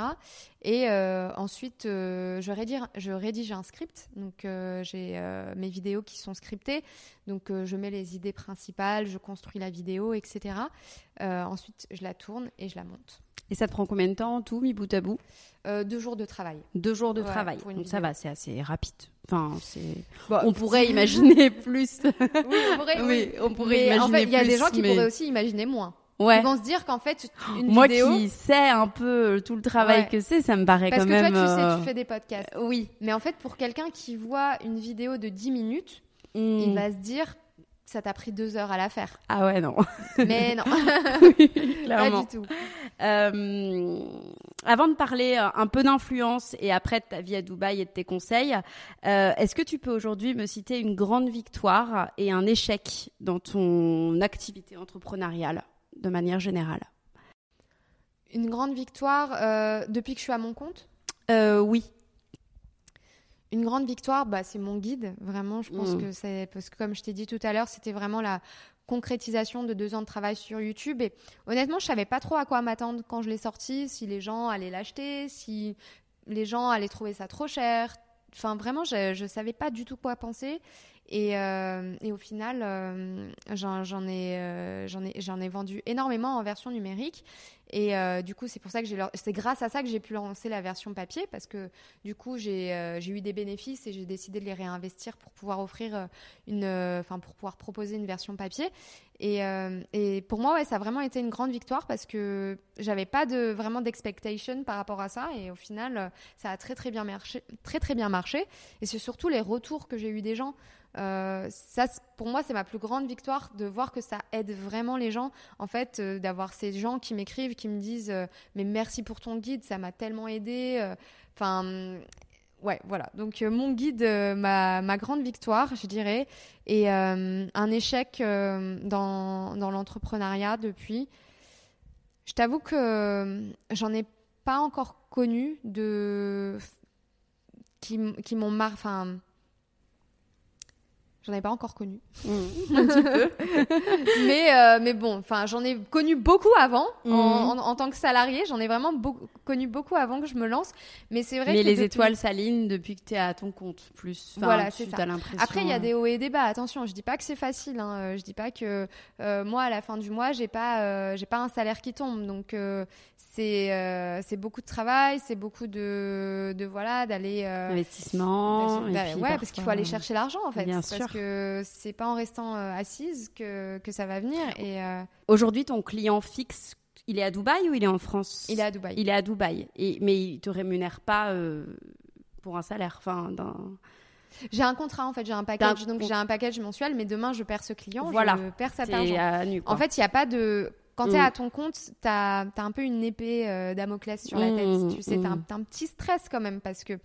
Et euh, ensuite euh, je, rédige, je rédige un script, donc euh, j'ai mes vidéos qui sont scriptées, donc je mets les idées principales, je construis la vidéo, etc. ensuite je la tourne et je la monte. Et ça te prend combien de temps tout, mis bout à bout? Deux jours de travail. Deux jours de travail, donc ça va, c'est assez rapide. Enfin, c'est. on pourrait imaginer [LAUGHS] plus. oui, on pourrait. Oui, on pourrait imaginer en fait, il y a des gens qui pourraient aussi imaginer moins. Ouais. Ils vont se dire qu'en fait, une Moi vidéo... qui sais un peu tout le travail que c'est, ça me paraît quand même. Parce que toi, tu sais, euh, tu fais des podcasts. Oui. Mais en fait, pour quelqu'un qui voit une vidéo de 10 minutes, il hmm. va se dire ça t'a pris deux heures à la faire. Ah ouais, non. Mais non. [LAUGHS] clairement. Pas du tout. Euh, avant de parler euh, un peu d'influence et après de ta vie à Dubaï et de tes conseils, euh, est-ce que tu peux aujourd'hui me citer une grande victoire et un échec dans ton activité entrepreneuriale de manière générale? Une grande victoire depuis que je suis à mon compte? Oui. Une grande victoire, bah, c'est mon guide. Vraiment, je pense mm. que c'est parce que comme je t'ai dit tout à l'heure, c'était vraiment la concrétisation de deux ans de travail sur YouTube. Et honnêtement, je savais pas trop à quoi m'attendre quand je l'ai sorti, si les gens allaient l'acheter, si les gens allaient trouver ça trop cher. Enfin, vraiment, je ne savais pas du tout quoi penser. Et, euh, et au final, euh, j'en ai, euh, ai, j'en ai vendu énormément en version numérique. Et du coup, c'est pour ça que c'est grâce à ça que j'ai pu lancer la version papier parce que du coup, j'ai, j'ai eu des bénéfices et j'ai décidé de les réinvestir pour pouvoir offrir une, enfin pour pouvoir proposer une version papier. Et, et pour moi, ouais, ça a vraiment été une grande victoire parce que j'avais pas de vraiment d'expectation par rapport à ça. Et au final, ça a très très bien marché, très très bien marché. Et c'est surtout les retours que j'ai eu des gens. Euh, ça, pour moi, c'est ma plus grande victoire de voir que ça aide vraiment les gens. En fait, euh, d'avoir ces gens qui m'écrivent, qui me disent euh, Mais merci pour ton guide, ça m'a tellement aidé. Enfin. Ouais, voilà. Donc mon guide, ma, ma, grande victoire, je dirais, et un échec dans, dans l'entrepreneuriat depuis. Je t'avoue que j'en ai pas encore connu de qui, qui m'ont mar... enfin J'en ai pas encore connu. Mmh. Un petit peu. [LAUGHS] mais, euh, mais bon, enfin, j'en ai connu beaucoup avant mmh. en, en, tant que salarié. J'en ai vraiment connu beaucoup avant que je me lance. Mais c'est vrai mais que. les étoiles s'alignent depuis que tu es à ton compte plus. voilà, c'est ça. Après, il y a des hauts et des bas. Attention, je dis pas que c'est facile. Hein. Euh, je dis pas que euh, moi, à la fin du mois, j'ai pas, j'ai pas un salaire qui tombe. Donc, c'est c'est beaucoup de travail, c'est beaucoup de, de voilà, d'aller. Investissement. Bah, ouais, parce qu'il faut aller chercher l'argent en fait. Bien sûr que c'est pas en restant euh, assise que, que, ça va venir. Et euh, aujourd'hui, ton client fixe, il est à Dubaï ou il est en France? Il est à Dubaï. Il est à Dubaï. Et, mais il te rémunère pas euh, pour un salaire, enfin J'ai un contrat en fait, j'ai un package, donc j'ai un package mensuel, mais demain je perds ce client, voilà. je perds cet argent. En fait, il n'y a pas de. Quand tu es mm. à ton compte, tu as, as, un peu une épée Damoclès sur la tête. Mm, tu sais, tu as, un petit stress quand même parce que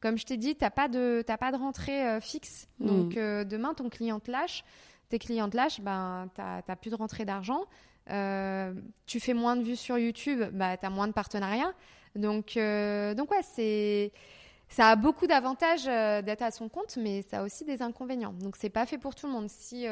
comme je t'ai dit, tu n'as pas, de, pas de rentrée euh, fixe. Mm. Donc euh, demain, ton client te lâche. Tes clients te lâchent, ben, tu n'as plus de rentrée d'argent. Euh, tu fais moins de vues sur YouTube, bah, tu as moins de partenariats. Donc, donc ouais, c'est ça a beaucoup d'avantages d'être à son compte, mais ça a aussi des inconvénients. Donc c'est pas fait pour tout le monde. Si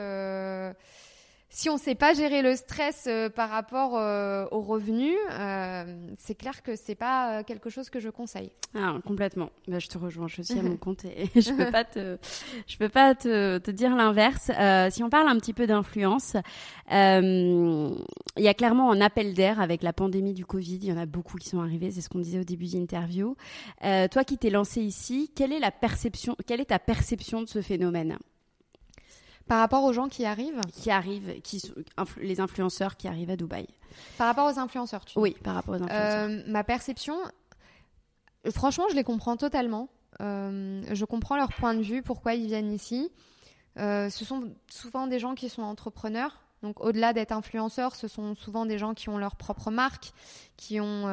si on ne sait pas gérer le stress euh, par rapport euh, aux revenus, euh, c'est clair que c'est pas quelque chose que je conseille. Ah, complètement. Bah, je te rejoins. Je suis à mon [LAUGHS] compte et [LAUGHS] je peux pas te, je peux pas te, te dire l'inverse. si on parle un petit peu d'influence, il y a clairement un appel d'air avec la pandémie du Covid. Il y en a beaucoup qui sont arrivés. C'est ce qu'on disait au début de l'interview. toi qui t'es lancé ici, quelle est la perception, quelle est ta perception de ce phénomène? Par rapport aux gens qui arrivent Qui arrivent, qui sont, les influenceurs qui arrivent à Dubaï. Par rapport aux influenceurs, tu Oui, par rapport aux influenceurs. Euh, ma perception, franchement, je les comprends totalement. Euh, je comprends leur point de vue, pourquoi ils viennent ici. Euh, ce sont souvent des gens qui sont entrepreneurs. Donc, au-delà d'être influenceurs, ce sont souvent des gens qui ont leur propre marque, qui ont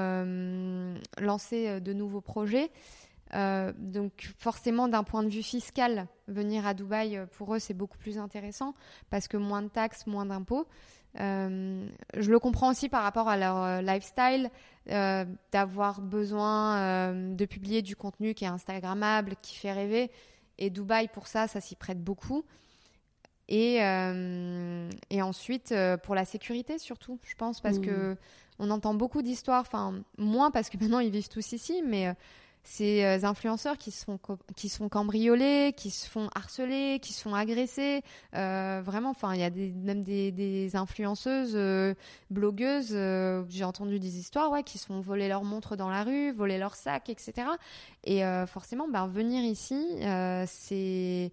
lancé de nouveaux projets. Donc forcément, d'un point de vue fiscal, venir à Dubaï, pour eux, c'est beaucoup plus intéressant parce que moins de taxes, moins d'impôts. Euh, je le comprends aussi par rapport à leur euh, lifestyle, euh, d'avoir besoin de publier du contenu qui est Instagrammable, qui fait rêver. Et Dubaï, pour ça, ça s'y prête beaucoup. Et, et ensuite, pour la sécurité surtout, je pense, parce mmh. que on entend beaucoup d'histoires, enfin, moins parce que [LAUGHS] maintenant ils vivent tous ici, mais ces euh, influenceurs qui se font qui se font cambrioler, qui se font harceler, qui se font agresser. Euh, vraiment, enfin, il y a même des, des influenceuses, euh, blogueuses. J'ai entendu des histoires, ouais, qui se font voler leur montre dans la rue, voler leur sac, etc. Et forcément, ben, venir ici, c'est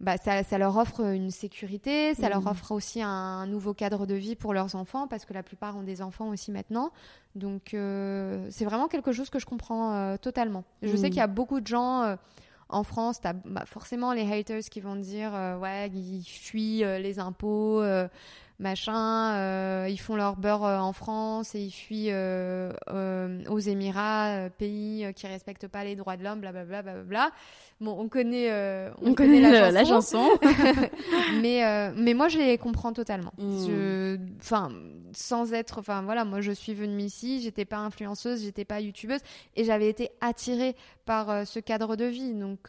bah, ça, ça, leur offre une sécurité, ça leur mmh. offre aussi un nouveau cadre de vie pour leurs enfants, parce que la plupart ont des enfants aussi maintenant. Donc euh, c'est vraiment quelque chose que je comprends euh, totalement. Je sais mmh. qu'il y a beaucoup de gens euh, en France, tu as bah, forcément les haters qui vont dire ouais, ils fuient les impôts, machin, euh, ils font leur beurre euh, en France et ils fuient euh, aux Émirats, pays qui respectent pas les droits de l'homme, blablabla, bla Bon, on connaît, on, connaît, la, chanson, [LAUGHS] mais mais moi je les comprends totalement. Hmm. Enfin, sans être, enfin voilà, moi je suis venue ici, j'étais pas influenceuse, j'étais pas youtubeuse et j'avais été attirée par ce cadre de vie, donc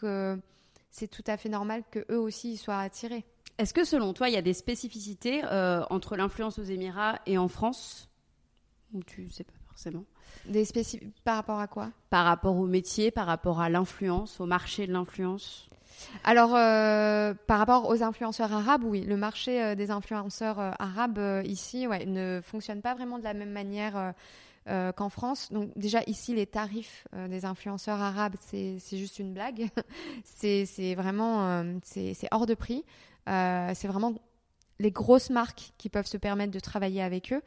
c'est tout à fait normal que eux aussi soient attirés. Est-ce que selon toi, il y a des spécificités euh, entre l'influence aux Émirats et en France? Ou tu sais pas forcément Des Par rapport à quoi? Par rapport au métier, par rapport à l'influence, au marché de l'influence? Alors, euh, par rapport aux influenceurs arabes, oui, le marché euh, des influenceurs arabes ici ouais, ne fonctionne pas vraiment de la même manière qu'en France. Donc déjà ici, les tarifs des influenceurs arabes, c'est juste une blague. [LAUGHS] c'est vraiment c'est hors de prix. Euh, c'est vraiment les grosses marques qui peuvent se permettre de travailler avec eux.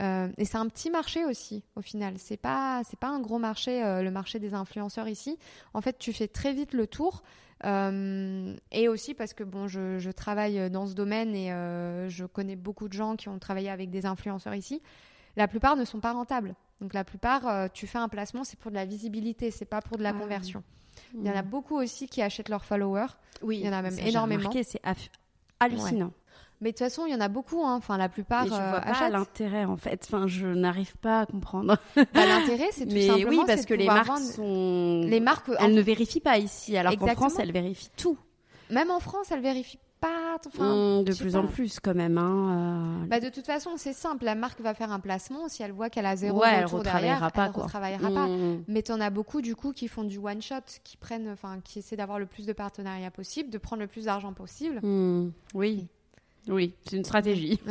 Euh, et c'est un petit marché aussi, au final. C'est pas, c'est pas un gros marché, euh, le marché des influenceurs ici. En fait, tu fais très vite le tour. et aussi parce que bon, je, je, travaille dans ce domaine et je connais beaucoup de gens qui ont travaillé avec des influenceurs ici. La plupart ne sont pas rentables. Donc la plupart, tu fais un placement, c'est pour de la visibilité, c'est pas pour de la ah conversion. Il y en a beaucoup aussi qui achètent leurs followers. Oui, il y en a même énormément. C'est hallucinant. Mais de toute façon, il y en a beaucoup. Hein. Enfin, la plupart. Mais je vois euh, pas l'intérêt en fait. Enfin, je n'arrive pas à comprendre. [LAUGHS] Bah, l'intérêt, c'est tout Mais oui, parce que les marques sont. Les marques. Elles ne vérifient pas ici, alors qu'en France, elles vérifient tout. Même en France, elles vérifient Enfin, mmh, de plus en plus quand même. Hein, euh. bah, de toute façon, c'est simple. La marque va faire un placement. Si elle voit qu'elle a zéro ouais, retour elle derrière, pas, elle ne retravaillera pas. Mmh. Mais tu en as beaucoup du coup qui font du one shot, qui prennent, enfin, qui essaient d'avoir le plus de partenariats possible, de prendre le plus d'argent possible. Mmh. Oui, oui, c'est une stratégie. [LAUGHS]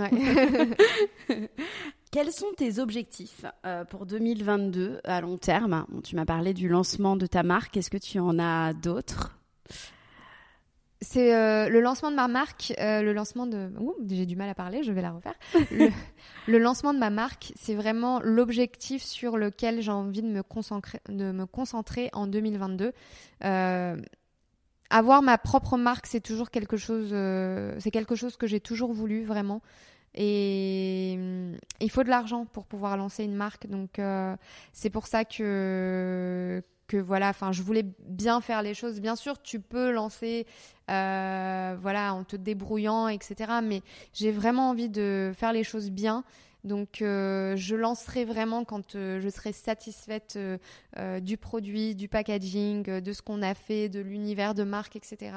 [LAUGHS] Quels sont tes objectifs euh, pour 2022 à long terme? Tu m'as parlé du lancement de ta marque. Est-ce que tu en as d'autres? C'est euh, le lancement de ma marque, euh, le lancement de... j'ai du mal à parler, je vais la refaire. le, lancement de ma marque, c'est vraiment l'objectif sur lequel j'ai envie de me, concentrer, de me concentrer en 2022. Euh, avoir ma propre marque, c'est toujours quelque chose, c'est quelque chose que j'ai toujours voulu vraiment. Et il faut de l'argent pour pouvoir lancer une marque, donc c'est pour ça que que voilà, enfin, je voulais bien faire les choses. Bien sûr, tu peux lancer, euh, voilà, en te débrouillant, etc. Mais j'ai vraiment envie de faire les choses bien. Donc, euh, je lancerai vraiment quand euh, je serai satisfaite du produit, du packaging, de ce qu'on a fait, de l'univers de marque, etc.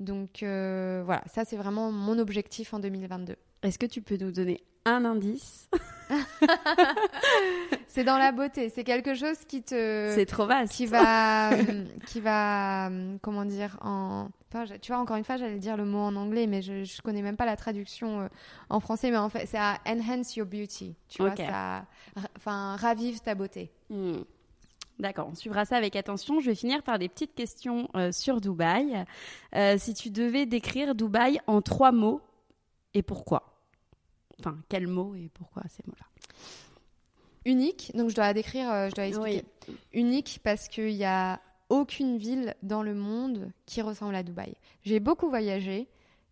Donc, voilà, ça, c'est vraiment mon objectif en 2022. Est-ce que tu peux nous donner un indice [LAUGHS] c'est dans la beauté. C'est quelque chose qui te. C'est trop vaste. Qui va, [LAUGHS] qui va, comment dire, en. tu vois, encore une fois, j'allais dire le mot en anglais, mais je, ne connais même pas la traduction euh, en français. Mais en fait, c'est à enhance your beauty. Tu vois, ça, enfin, ravive ta beauté. Hmm. D'accord, on suivra ça avec attention. Je vais finir par des petites questions euh, sur Dubaï. Euh, si tu devais décrire Dubaï en trois mots, et pourquoi? Enfin, quels mots et pourquoi ces mots-là Unique, donc je dois décrire, euh, je dois expliquer. Unique parce qu'il n'y a aucune ville dans le monde qui ressemble à Dubaï. J'ai beaucoup voyagé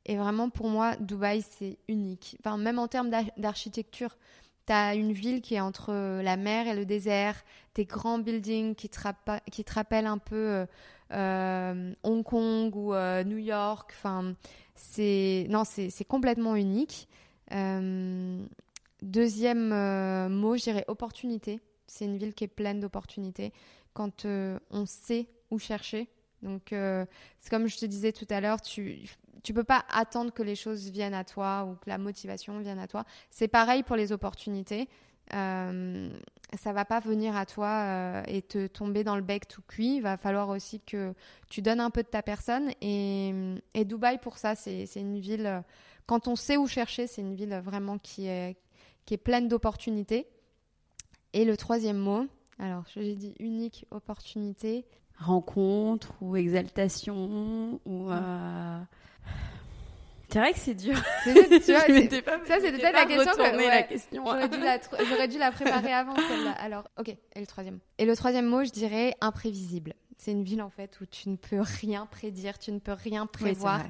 et vraiment pour moi, Dubaï c'est unique. Enfin, même en termes d'architecture, tu as une ville qui est entre la mer et le désert, des grands buildings qui te, qui te rappellent un peu euh, euh, Hong Kong ou euh, New York. Enfin, c'est non, c'est complètement unique. Deuxième mot, je dirais opportunité. C'est une ville qui est pleine d'opportunités. Quand on sait où chercher, donc, c'est comme je te disais tout à l'heure, tu tu peux pas attendre que les choses viennent à toi ou que la motivation vienne à toi. C'est pareil pour les opportunités. Euh, ça va pas venir à toi euh, et te tomber dans le bec tout cuit. Il va falloir aussi que tu donnes un peu de ta personne. Et, et Dubaï, pour ça, c'est une ville, quand on sait où chercher, c'est une ville vraiment qui est, qui est pleine d'opportunités. Et le troisième mot, alors j'ai dit unique opportunité. Rencontre ou exaltation ou. Euh, c'est vrai que c'est dur. C'est tu [LAUGHS] vois, ça, c'est peut-être la question. la question. J'aurais dû, la, dû la préparer avant celle-là. [LAUGHS] Alors, ok. Et le troisième Et le troisième mot, je dirais imprévisible. C'est une ville en fait où tu ne peux rien prédire, tu ne peux rien prévoir.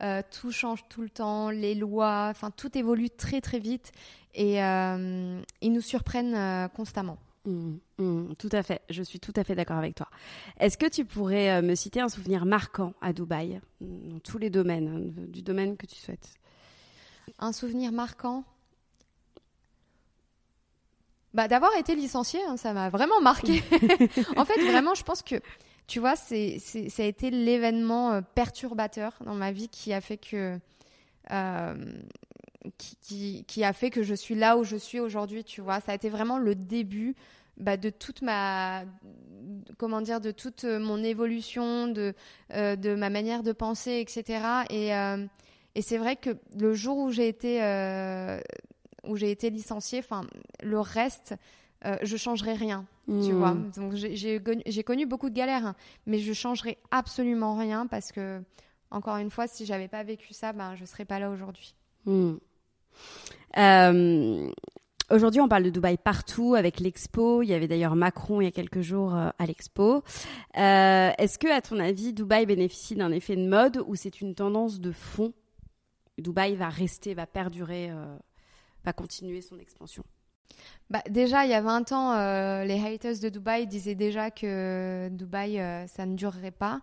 Euh, tout change tout le temps, les lois, enfin tout évolue très très vite et euh, ils nous surprennent euh, constamment. Mmh, mmh, tout à fait, je suis tout à fait d'accord avec toi. Est-ce que tu pourrais me citer un souvenir marquant à Dubaï, dans tous les domaines, hein, du domaine que tu souhaites? Un souvenir marquant? Bah, D'avoir été licenciée, hein, ça m'a vraiment marqué. [LAUGHS] en fait, vraiment, je pense que, tu vois, c'est, ça a été l'événement euh, perturbateur dans ma vie qui a fait que... Euh, qui, qui, a fait que je suis là où je suis aujourd'hui, tu vois. Ça a été vraiment le début bah, de toute ma comment dire de toute mon évolution de euh, de ma manière de penser etc et euh, et c'est vrai que le jour où j'ai été euh, où j'ai été licenciée le reste je changerai rien tu mmh. vois donc j'ai connu beaucoup de galères hein, mais je changerai absolument rien parce que encore une fois si j'avais pas vécu ça ben je serais pas là aujourd'hui mmh. Euh, aujourd'hui, on parle de Dubaï partout avec l'expo. Il y avait d'ailleurs Macron il y a quelques jours euh, à l'expo. Euh, est-ce que, à ton avis, Dubaï bénéficie d'un effet de mode ou c'est une tendance de fond? Dubaï va rester, va perdurer, va continuer son expansion bah, déjà, il y a 20 ans, les haters de Dubaï disaient déjà que Dubaï, ça ne durerait pas.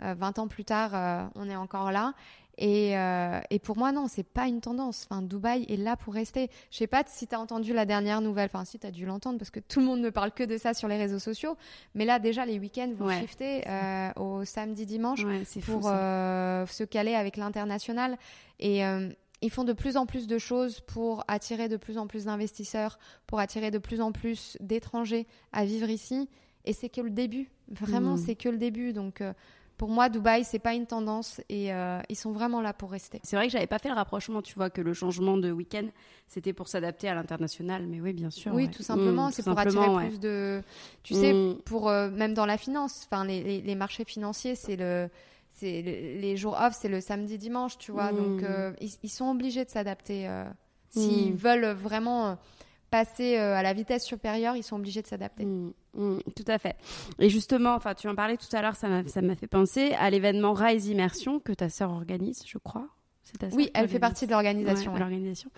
20 ans plus tard, on est encore là. Et, euh, et, pour moi, non, c'est pas une tendance. Enfin, Dubaï est là pour rester. Je sais pas si tu as entendu la dernière nouvelle. Enfin, si tu as dû l'entendre parce que tout le monde ne parle que de ça sur les réseaux sociaux. Mais là, déjà, les week-ends vont shifter euh, au samedi, dimanche pour euh, se caler avec l'international. Et euh, ils font de plus en plus de choses pour attirer de plus en plus d'investisseurs, pour attirer de plus en plus d'étrangers à vivre ici. Et c'est que le début. Vraiment, mmh. c'est que le début. Donc, euh, pour moi, Dubaï, c'est pas une tendance et euh, ils sont vraiment là pour rester. C'est vrai que j'avais pas fait le rapprochement, tu vois, que le changement de week-end, c'était pour s'adapter à l'international, mais oui, bien sûr. Oui, tout simplement, mmh, c'est pour attirer plus de. Tu sais, mmh. pour euh, même dans la finance, enfin les, les, marchés financiers, c'est le. C'est les jours off, c'est le samedi dimanche, tu vois. Donc, mmh. euh, ils, ils, sont obligés de s'adapter s'ils veulent vraiment passer euh, à la vitesse supérieure, ils sont obligés de s'adapter. Mmh, mmh, tout à fait. Et justement, enfin, tu en parlais tout à l'heure, ça m'a fait penser à l'événement Rise Immersion que ta sœur organise, je crois. oui, elle fait partie de l'organisation. l'organisation.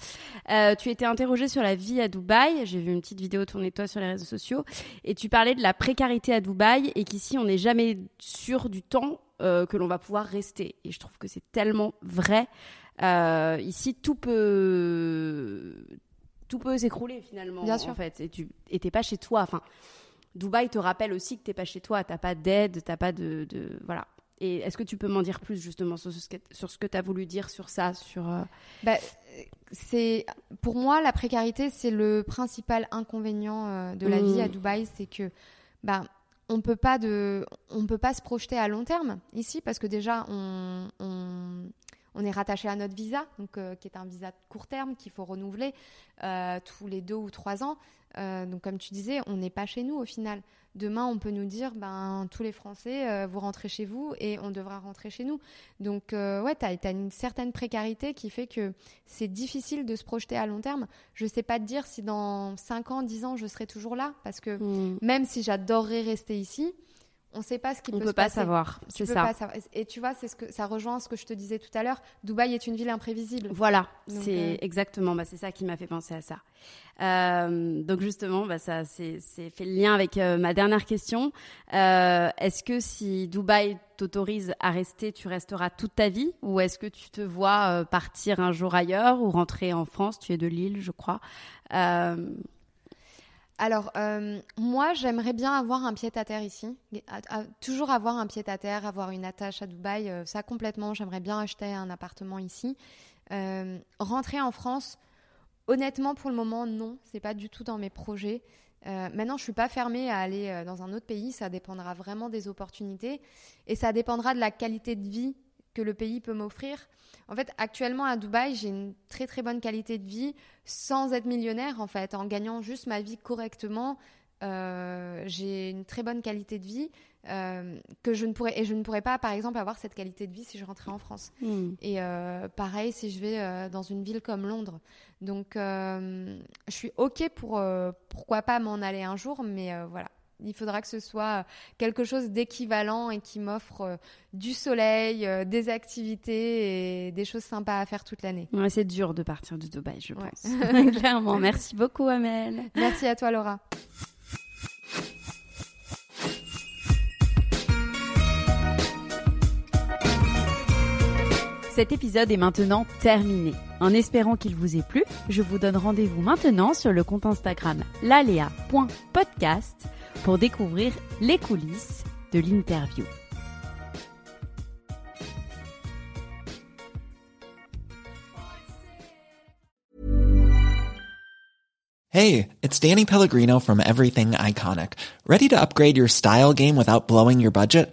Euh, tu étais interrogée sur la vie à Dubaï. J'ai vu une petite vidéo tournée de toi sur les réseaux sociaux. Et tu parlais de la précarité à Dubaï et qu'ici, on n'est jamais sûr du temps euh, que l'on va pouvoir rester. Et je trouve que c'est tellement vrai. ici, tout peut, tout peut s'écrouler finalement. Bien sûr. En fait, et tu n'es pas chez toi. Enfin, Dubaï te rappelle aussi que tu n'es pas chez toi. T'as pas d'aide, t'as pas de, de, voilà. Et est-ce que tu peux m'en dire plus justement sur ce que, sur ce que tu as voulu dire sur ça, sur euh, bah, c'est pour moi la précarité c'est le principal inconvénient euh, de la vie à mmh. Dubaï, c'est que bah on peut pas de on peut pas se projeter à long terme ici parce que déjà on, est rattaché à notre visa, donc, euh, qui est un visa de court terme qu'il faut renouveler euh, tous les deux ou trois ans. Euh, donc comme tu disais, on n'est pas chez nous au final. Demain, on peut nous dire, ben tous les Français, euh, vous rentrez chez vous et on devra rentrer chez nous. Donc euh, ouais, tu as, une certaine précarité qui fait que c'est difficile de se projeter à long terme. Je sais pas te dire si dans 5 ans, 10 ans, je serai toujours là parce que Hmm. même si j'adorerais rester ici, on ne sait pas ce qui On peut peut se pas passer. savoir, c'est ça. pas savoir. Et tu vois, c'est ce que ça rejoint ce que je te disais tout à l'heure. Dubaï est une ville imprévisible. Voilà, c'est euh, exactement, bah, c'est ça qui m'a fait penser à ça. Euh, donc justement, bah, ça c'est fait le lien avec euh, ma dernière question. Est-ce que si Dubaï t'autorise à rester, tu resteras toute ta vie, ou est-ce que tu te vois partir un jour ailleurs ou rentrer en France? Tu es de Lille, je crois. Alors, euh, moi, j'aimerais bien avoir un pied à terre ici. Toujours avoir un pied à terre, avoir une attache à Dubaï, euh, ça complètement. J'aimerais bien acheter un appartement ici. Euh, rentrer en France, honnêtement, pour le moment, non. C'est pas du tout dans mes projets. Maintenant, je suis pas fermée à aller dans un autre pays. Ça dépendra vraiment des opportunités et ça dépendra de la qualité de vie que le pays peut m'offrir. En fait, actuellement à Dubaï, j'ai une très très bonne qualité de vie sans être millionnaire en fait, en gagnant juste ma vie correctement. euh, j'ai une très bonne qualité de vie euh, que je ne pourrais et je ne pourrais pas par exemple avoir cette qualité de vie si je rentrais en France. hmm. Et euh, pareil si je vais dans une ville comme Londres. Donc je suis ok pour pourquoi pas m'en aller un jour, mais voilà. Il faudra que ce soit quelque chose d'équivalent et qui m'offre euh, du soleil, euh, des activités et des choses sympas à faire toute l'année. Ouais, c'est dur de partir de Dubaï, je Ouais. pense. [LAUGHS] Clairement. Merci beaucoup, Amel. Merci à toi Laura. Cet épisode est maintenant terminé. En espérant qu'il vous ait plu, je vous donne rendez-vous maintenant sur le compte Instagram lalea.podcast pour découvrir les coulisses de l'interview. Hey, it's Danny Pellegrino from Everything Iconic. Ready to upgrade your style game without blowing your budget?